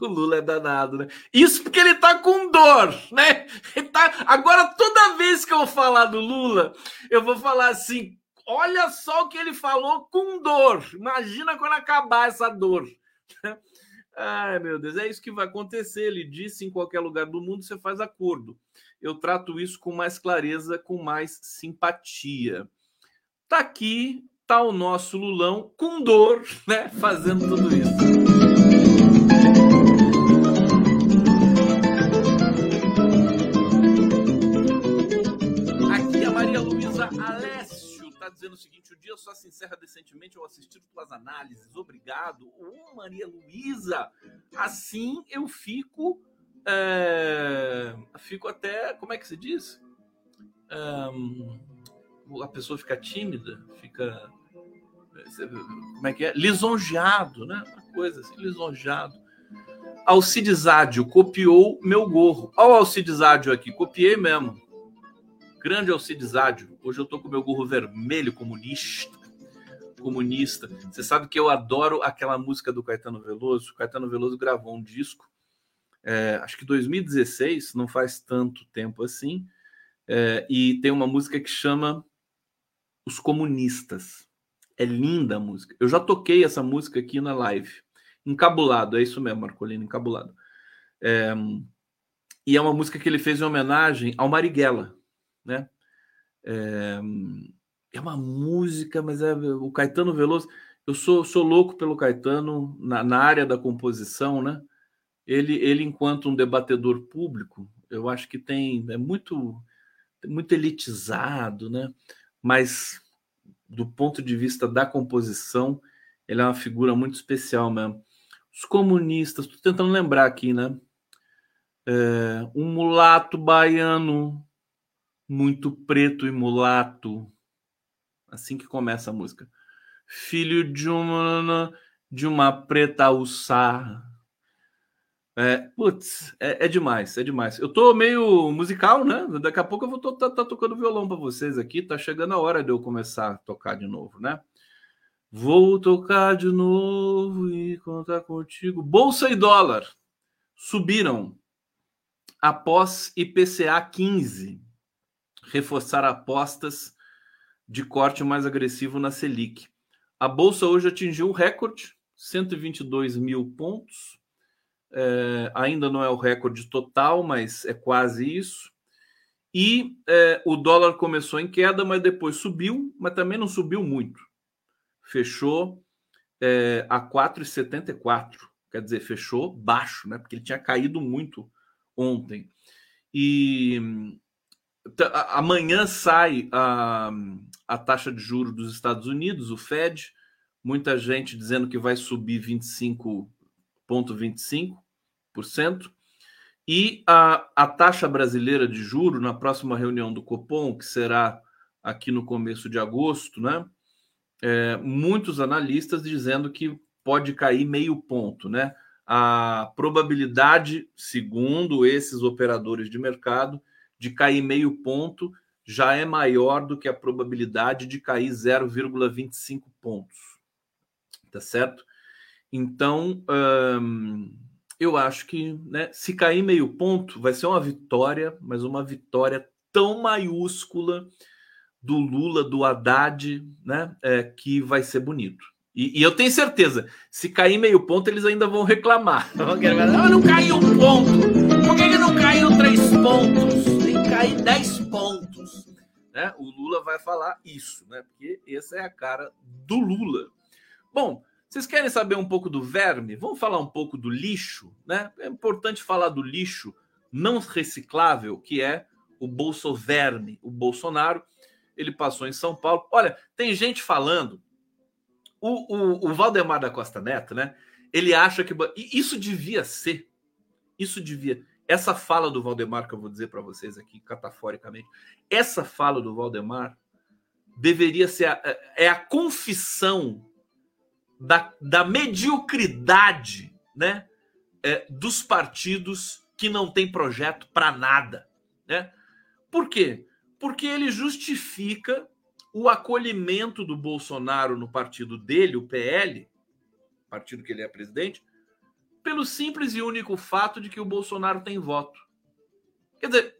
O Lula é danado, né? Isso porque ele tá com dor, né? Ele tá... Agora, toda vez que eu falar do Lula, eu vou falar assim: olha só o que ele falou com dor. Imagina quando acabar essa dor. Ai, meu Deus, é isso que vai acontecer. Ele disse: em qualquer lugar do mundo você faz acordo. Eu trato isso com mais clareza, com mais simpatia. Tá aqui, tá o nosso Lulão com dor, né? Fazendo tudo isso. Dizendo o seguinte: o dia só se encerra decentemente ao assistir tuas análises. Obrigado. Ô, Maria Luísa, assim eu fico. É, fico até. Como é que se diz? É, a pessoa fica tímida, fica. Como é que é? Lisonjeado, né? Uma coisa assim, lisonjeado. Alcides Ádio copiou meu gorro. Olha o Alcides Ádio aqui, copiei mesmo. Grande Alcides Ádio. Hoje eu tô com meu gorro vermelho comunista. Comunista. Você sabe que eu adoro aquela música do Caetano Veloso. O Caetano Veloso gravou um disco, é, acho que 2016, não faz tanto tempo assim. É, e tem uma música que chama Os Comunistas. É linda a música. Eu já toquei essa música aqui na live. Encabulado, é isso mesmo, Marcolino, encabulado. É, e é uma música que ele fez em homenagem ao Marighella, né? É, é uma música, mas é o Caetano Veloso. Eu sou, sou louco pelo Caetano na, na área da composição, né? Ele, ele, enquanto um debatedor público, eu acho que tem é muito, muito elitizado, né? Mas do ponto de vista da composição, ele é uma figura muito especial mesmo. Os comunistas, estou tentando lembrar aqui, né? É, um mulato baiano, muito preto e mulato. Assim que começa a música. Filho de uma, de uma preta alçar. É, putz, é, é, demais, é demais. Eu tô meio musical, né? Daqui a pouco eu vou tô, tá, tá tocando violão para vocês aqui. Tá chegando a hora de eu começar a tocar de novo, né? Vou tocar de novo e contar contigo. Bolsa e dólar subiram após IPCA 15 reforçar apostas de corte mais agressivo na Selic. A bolsa hoje atingiu o recorde, 122 mil pontos. É, ainda não é o recorde total, mas é quase isso. E é, o dólar começou em queda, mas depois subiu, mas também não subiu muito fechou é, a 4,74. Quer dizer, fechou baixo, né? Porque ele tinha caído muito ontem. E amanhã sai a, a taxa de juros dos Estados Unidos, o Fed. Muita gente dizendo que vai subir 25,25%. E a, a taxa brasileira de juro na próxima reunião do Copom, que será aqui no começo de agosto, né? é, muitos analistas dizendo que pode cair meio ponto, né? A probabilidade, segundo esses operadores de mercado, de cair meio ponto já é maior do que a probabilidade de cair 0,25 pontos. Tá certo? Então, hum, eu acho que né, se cair meio ponto, vai ser uma vitória, mas uma vitória tão maiúscula do Lula, do Haddad, né? É, que vai ser bonito. E, e, eu tenho certeza, se cair meio ponto, eles ainda vão reclamar. Ah, não caiu um ponto. Por que, que não caiu três pontos? Cair dez pontos. Né? O Lula vai falar isso, né? Porque essa é a cara do Lula. Bom, vocês querem saber um pouco do verme? Vamos falar um pouco do lixo, né? É importante falar do lixo não reciclável, que é o bolsoverme, o Bolsonaro ele passou em São Paulo. Olha, tem gente falando. O, o, o Valdemar da Costa Neto, né? Ele acha que. Isso devia ser. Isso devia. Essa fala do Valdemar, que eu vou dizer para vocês aqui, cataforicamente, essa fala do Valdemar deveria ser. A, é a confissão da, da mediocridade, né? É, dos partidos que não tem projeto para nada, né? Por quê? porque ele justifica o acolhimento do Bolsonaro no partido dele, o PL, partido que ele é presidente, pelo simples e único fato de que o Bolsonaro tem voto. Quer dizer,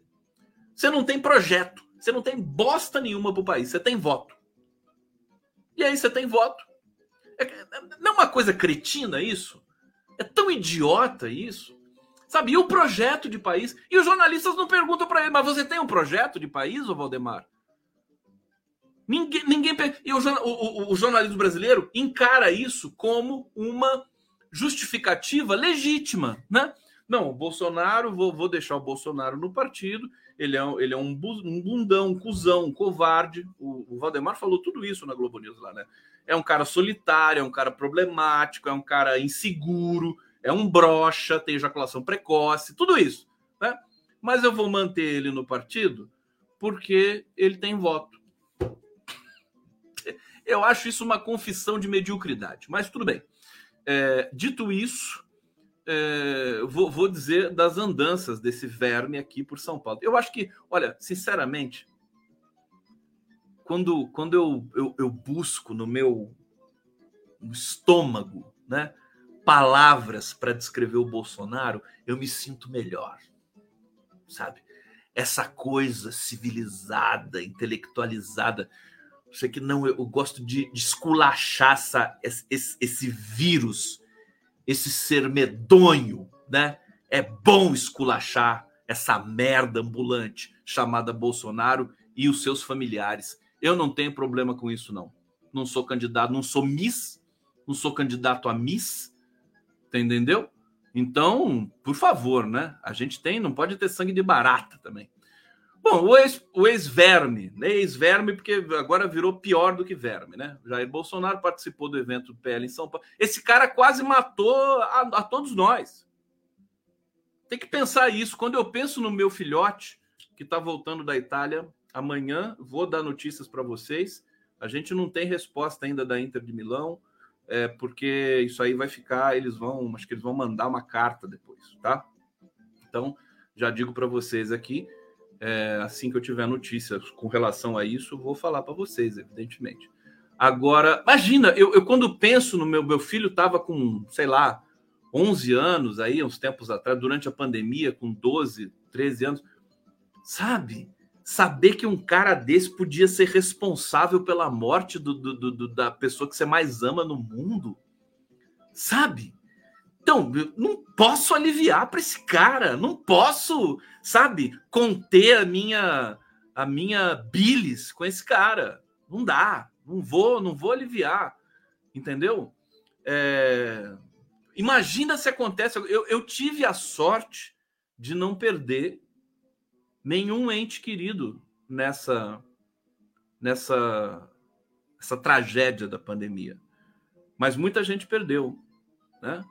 você não tem projeto, você não tem bosta nenhuma para o país, você tem voto. E aí você tem voto. É, não é uma coisa cretina isso? É tão idiota isso? Sabe? E o projeto de país? E os jornalistas não perguntam para ele, mas você tem um projeto de país, ô Valdemar? Ninguém. ninguém e o, o, o jornalismo brasileiro encara isso como uma justificativa legítima, né? Não, o Bolsonaro, vou, vou deixar o Bolsonaro no partido, ele é, ele é um, um bundão, um cuzão, um covarde. O, o, Valdemar falou tudo isso na Globo News lá, né? É um cara solitário, é um cara problemático, é um cara inseguro, é um brocha, tem ejaculação precoce, tudo isso. Né? Mas eu vou manter ele no partido porque ele tem voto. Eu acho isso uma confissão de mediocridade, mas tudo bem. É, dito isso, é, vou, vou, dizer das andanças desse verme aqui por São Paulo. Eu acho que, olha, sinceramente, quando, quando eu, eu, eu busco no meu estômago, né? palavras para descrever o Bolsonaro, eu me sinto melhor. Sabe? Essa coisa civilizada, intelectualizada. Sei que não, eu gosto de, de esculachar essa, esse, esse vírus, esse ser medonho, né? É bom esculachar essa merda ambulante chamada Bolsonaro e os seus familiares. Eu não tenho problema com isso, não. Não sou candidato, não sou Miss, não sou candidato a Miss, entendeu? Então, por favor, né? A gente tem, não pode ter sangue de barata também. Bom, o ex-verme, o ex -verme, né? ex-verme, porque agora virou pior do que verme, né? Jair Bolsonaro participou do evento do PL em São Paulo. Esse cara quase matou a, a todos nós. Tem que pensar isso. Quando eu penso no meu filhote, que está voltando da Itália, amanhã vou dar notícias para vocês. A gente não tem resposta ainda da Inter de Milão, é, porque isso aí vai ficar. Eles vão, acho que eles vão mandar uma carta depois, tá? Então, já digo para vocês aqui é, assim que eu tiver notícias com relação a isso, vou falar para vocês, evidentemente. Agora, imagina, eu, eu, quando penso no meu, meu filho estava com, sei lá, 11 anos aí, uns tempos atrás, durante a pandemia, com 12, 13 anos, sabe? Saber que um cara desse podia ser responsável pela morte do, do, do da pessoa que você mais ama no mundo, sabe? Então, não posso aliviar para esse cara, não posso, sabe, conter a minha a minha bilis com esse cara. Não dá, não vou, não vou aliviar, entendeu? É... Imagina se acontece. Eu, eu tive a sorte de não perder nenhum ente querido nessa nessa essa tragédia da pandemia. Mas muita gente perdeu, né?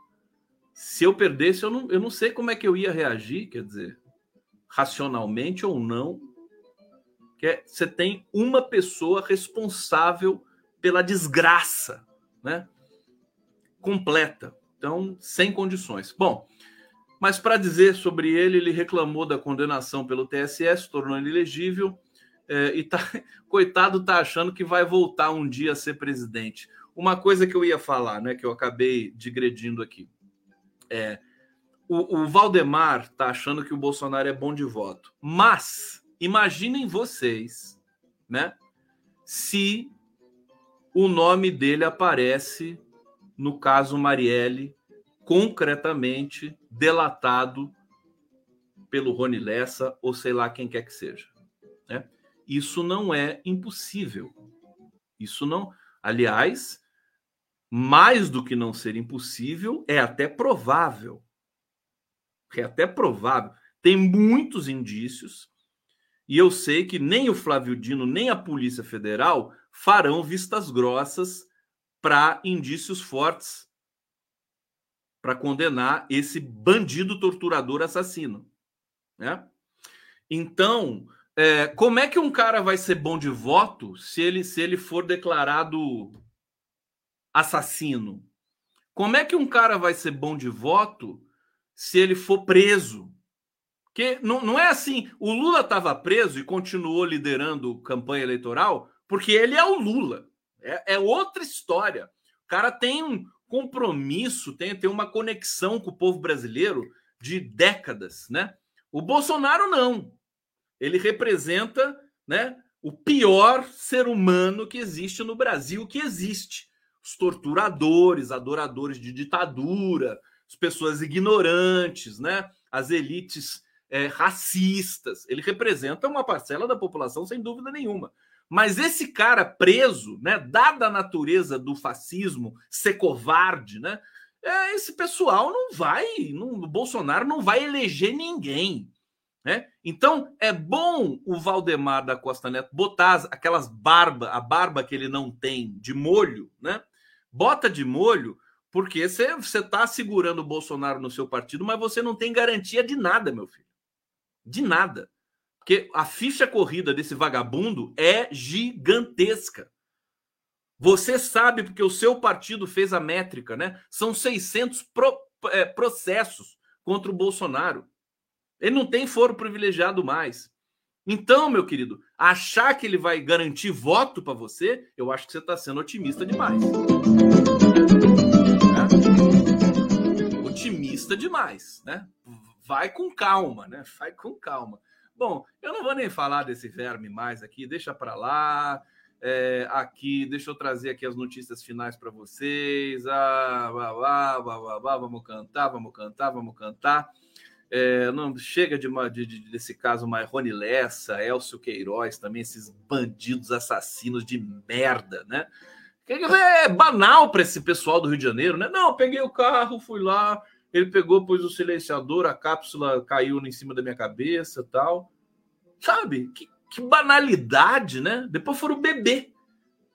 Se eu perdesse, eu não, eu não sei como é que eu ia reagir, quer dizer, racionalmente ou não. Que é, você tem uma pessoa responsável pela desgraça, né? Completa. Então, sem condições. Bom, mas para dizer sobre ele, ele reclamou da condenação pelo TSS, tornou ele elegível, é, e tá, coitado, tá achando que vai voltar um dia a ser presidente. Uma coisa que eu ia falar, né, que eu acabei digredindo aqui. É, o, o Valdemar tá achando que o Bolsonaro é bom de voto. Mas imaginem vocês, né? Se o nome dele aparece no caso Marielle, concretamente delatado pelo Rony Lessa ou sei lá quem quer que seja. Né? Isso não é impossível. Isso não. Aliás, mais do que não ser impossível, é até provável. É até provável. Tem muitos indícios, e eu sei que nem o Flávio Dino, nem a Polícia Federal farão vistas grossas para indícios fortes para condenar esse bandido torturador assassino. Né? Então, é, como é que um cara vai ser bom de voto se ele, se ele for declarado assassino. Como é que um cara vai ser bom de voto se ele for preso? Porque não, não é assim. O Lula estava preso e continuou liderando campanha eleitoral porque ele é o Lula. É, é, outra história. O cara tem um compromisso, tem, tem uma conexão com o povo brasileiro de décadas, né? O Bolsonaro não. Ele representa, né, o pior ser humano que existe no Brasil, que existe os torturadores, adoradores de ditadura, as pessoas ignorantes, né? as elites é, racistas. Ele representa uma parcela da população, sem dúvida nenhuma. Mas esse cara preso, né, dada a natureza do fascismo, ser covarde, né, é, esse pessoal não vai, não, o Bolsonaro não vai eleger ninguém. Né? Então é bom o Valdemar da Costa Neto botar aquelas barba, a barba que ele não tem de molho, né? Bota de molho, porque você está segurando o Bolsonaro no seu partido, mas você não tem garantia de nada, meu filho. De nada. Porque a ficha corrida desse vagabundo é gigantesca. Você sabe porque o seu partido fez a métrica, né? São 600 pro, é, processos contra o Bolsonaro. Ele não tem foro privilegiado mais. Então, meu querido, achar que ele vai garantir voto para você, eu acho que você está sendo otimista demais. É? Otimista demais, né? Vai com calma, né? Vai com calma. Bom, eu não vou nem falar desse verme mais aqui, deixa para lá. É, aqui, deixa eu trazer aqui as notícias finais para vocês. Ah, vá, vá, vá, vá, vamos cantar, vamos cantar, vamos cantar. É, não chega de, de, de, desse caso Marrone Lessa, Elcio Queiroz, também esses bandidos assassinos de merda, né? É banal para esse pessoal do Rio de Janeiro, né? Não, peguei o carro, fui lá, ele pegou, pôs o silenciador, a cápsula caiu em cima da minha cabeça tal. Sabe? Que, que banalidade, né? Depois foram beber.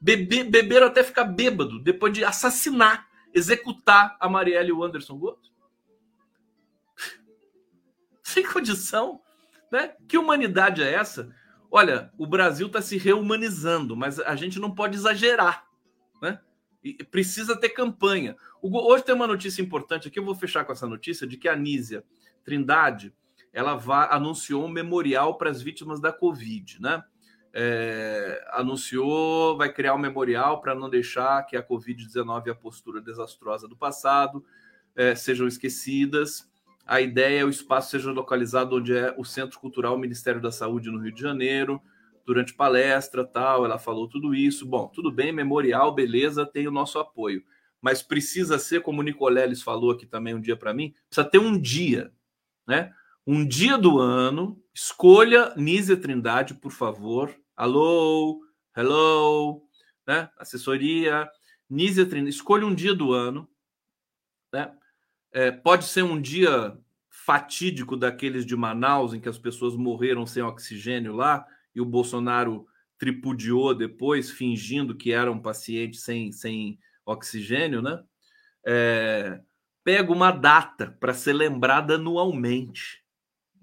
Beber, beberam até ficar bêbado, depois de assassinar, executar a Marielle e o Anderson Gomes. Sem condição, né? Que humanidade é essa? Olha, o Brasil está se reumanizando, mas a gente não pode exagerar? E precisa ter campanha. Hoje tem uma notícia importante aqui, eu vou fechar com essa notícia de que a Nízia Trindade ela vai, anunciou um memorial para as vítimas da Covid, né? É, anunciou, vai criar um memorial para não deixar que a Covid-19 e a postura desastrosa do passado é, sejam esquecidas. A ideia é o espaço seja localizado onde é o Centro Cultural Ministério da Saúde no Rio de Janeiro, durante palestra, tal. Ela falou tudo isso. Bom, tudo bem, memorial, beleza, tem o nosso apoio. Mas precisa ser, como o Nicoleles falou aqui também um dia para mim, precisa ter um dia, né? Um dia do ano, escolha Nízia Trindade, por favor. Alô, hello, né? Assessoria, Nízia Trindade, escolha um dia do ano, né? É, pode ser um dia fatídico daqueles de Manaus, em que as pessoas morreram sem oxigênio lá, e o Bolsonaro tripudiou depois, fingindo que era um paciente sem, sem oxigênio, né? É, pega uma data para ser lembrada anualmente,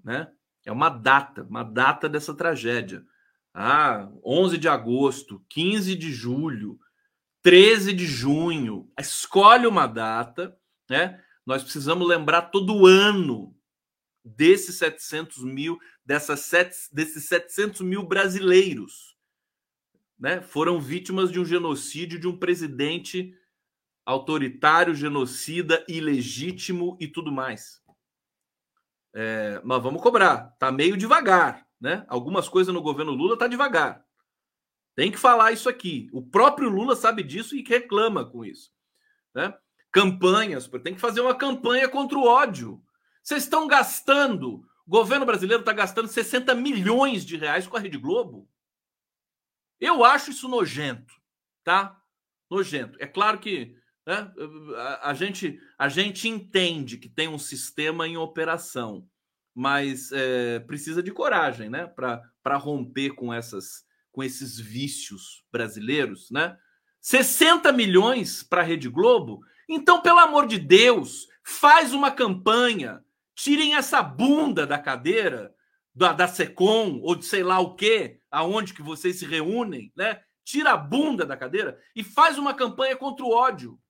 né? É uma data, uma data dessa tragédia. Ah, 11 de agosto, 15 de julho, 13 de junho. Escolhe uma data, né? Nós precisamos lembrar todo ano desses 700 mil, dessas set, desses 700 mil brasileiros, né? Foram vítimas de um genocídio de um presidente autoritário, genocida, ilegítimo e tudo mais. É, mas vamos cobrar. Tá meio devagar, né? Algumas coisas no governo Lula tá devagar. Tem que falar isso aqui. O próprio Lula sabe disso e reclama com isso, né? Campanhas, tem que fazer uma campanha contra o ódio. Vocês estão gastando, o governo brasileiro está gastando 60 milhões de reais com a Rede Globo. Eu acho isso nojento, tá? Nojento. É claro que né, a, a, gente, a gente entende que tem um sistema em operação, mas é, precisa de coragem, né? Para romper com, essas, com esses vícios brasileiros, né? 60 milhões para a Rede Globo. Então, pelo amor de Deus, faz uma campanha Tirem essa bunda da cadeira da, da Secom ou de sei lá o que, aonde que vocês se reúnem, né? Tira a bunda da cadeira e faz uma campanha contra o ódio.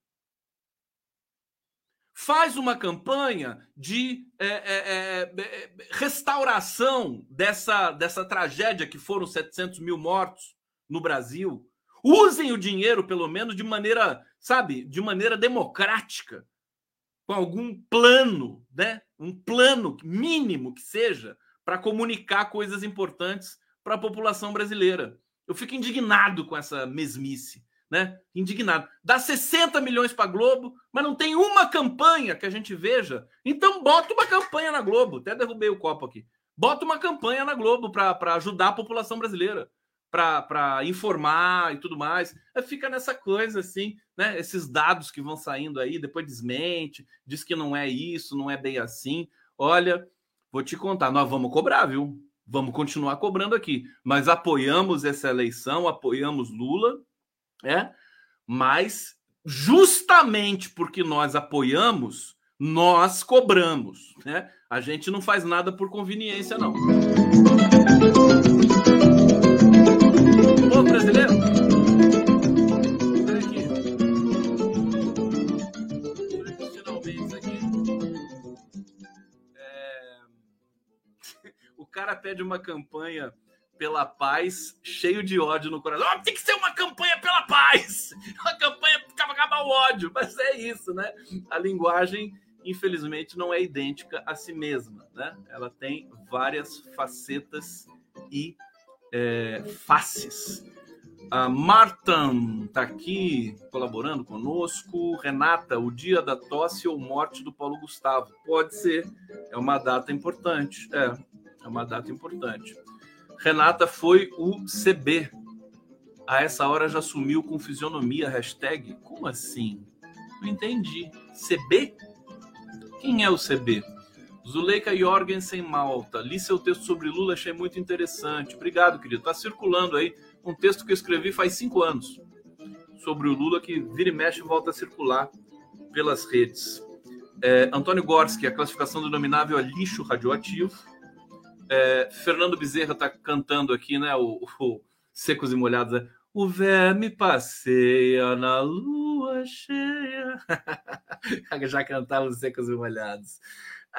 Faz uma campanha de é, é, é, é restauração dessa, dessa tragédia que foram 700 mil mortos no Brasil. Usem o dinheiro, pelo menos, de maneira, sabe, de maneira democrática com algum plano, né? Um plano mínimo que seja para comunicar coisas importantes para a população brasileira. Eu fico indignado com essa mesmice, né? Indignado. Dá 60 milhões para Globo, mas não tem uma campanha que a gente veja. Então bota uma campanha na Globo. Até derrubei o copo aqui. Bota uma campanha na Globo para ajudar a população brasileira para informar e tudo mais. Fica nessa coisa assim, né? Esses dados que vão saindo aí, depois desmente, diz que não é isso, não é bem assim. Olha, vou te contar, nós vamos cobrar, viu? Vamos continuar cobrando aqui, mas apoiamos essa eleição, apoiamos Lula, é? Mas justamente porque nós apoiamos, nós cobramos, né? A gente não faz nada por conveniência, não aqui. É... O cara pede uma campanha pela paz, cheio de ódio no coração. Oh, tem que ser uma campanha pela paz! Uma campanha para acabar o ódio. Mas é isso, né? A linguagem, infelizmente, não é idêntica a si mesma, né? Ela tem várias facetas e é, faces. A Martan está aqui colaborando conosco. Renata, o dia da tosse ou morte do Paulo Gustavo. Pode ser. É uma data importante. É, é uma data importante. Renata foi o CB. A essa hora já sumiu com fisionomia. Hashtag. Como assim? Não entendi. CB? Quem é o CB? Zuleika Jorgensen Malta. Li seu texto sobre Lula, achei muito interessante. Obrigado, querido. Está circulando aí um texto que eu escrevi faz cinco anos sobre o Lula, que vira e mexe e volta a circular pelas redes. É, Antônio Gorski, a classificação do nominável a lixo radioativo. É, Fernando Bezerra está cantando aqui, né? O, o, Secos e Molhados. Né? O verme passeia na lua cheia. Já cantava os Secos e Molhados.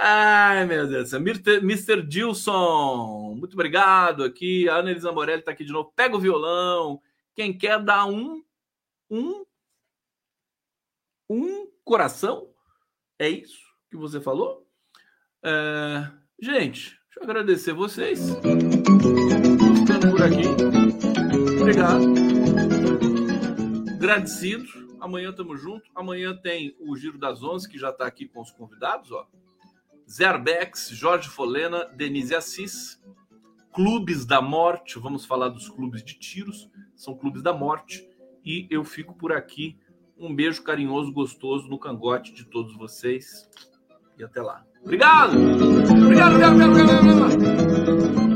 Ai, meu Deus. Mr. Dilson, muito obrigado aqui. A Ana Elisa Morelli está aqui de novo. Pega o violão. Quem quer dar um, um, um coração? É isso que você falou? É, gente, deixa eu agradecer vocês. Ficando por aqui. Obrigado. Agradecido. Amanhã estamos juntos. Amanhã tem o Giro das Onze, que já está aqui com os convidados, ó. Zerbex, Jorge Folena, Denise Assis, Clubes da Morte, vamos falar dos clubes de tiros, são clubes da morte, e eu fico por aqui. Um beijo carinhoso, gostoso no cangote de todos vocês e até lá. Obrigado! Obrigado, obrigado, obrigado, obrigado. obrigado.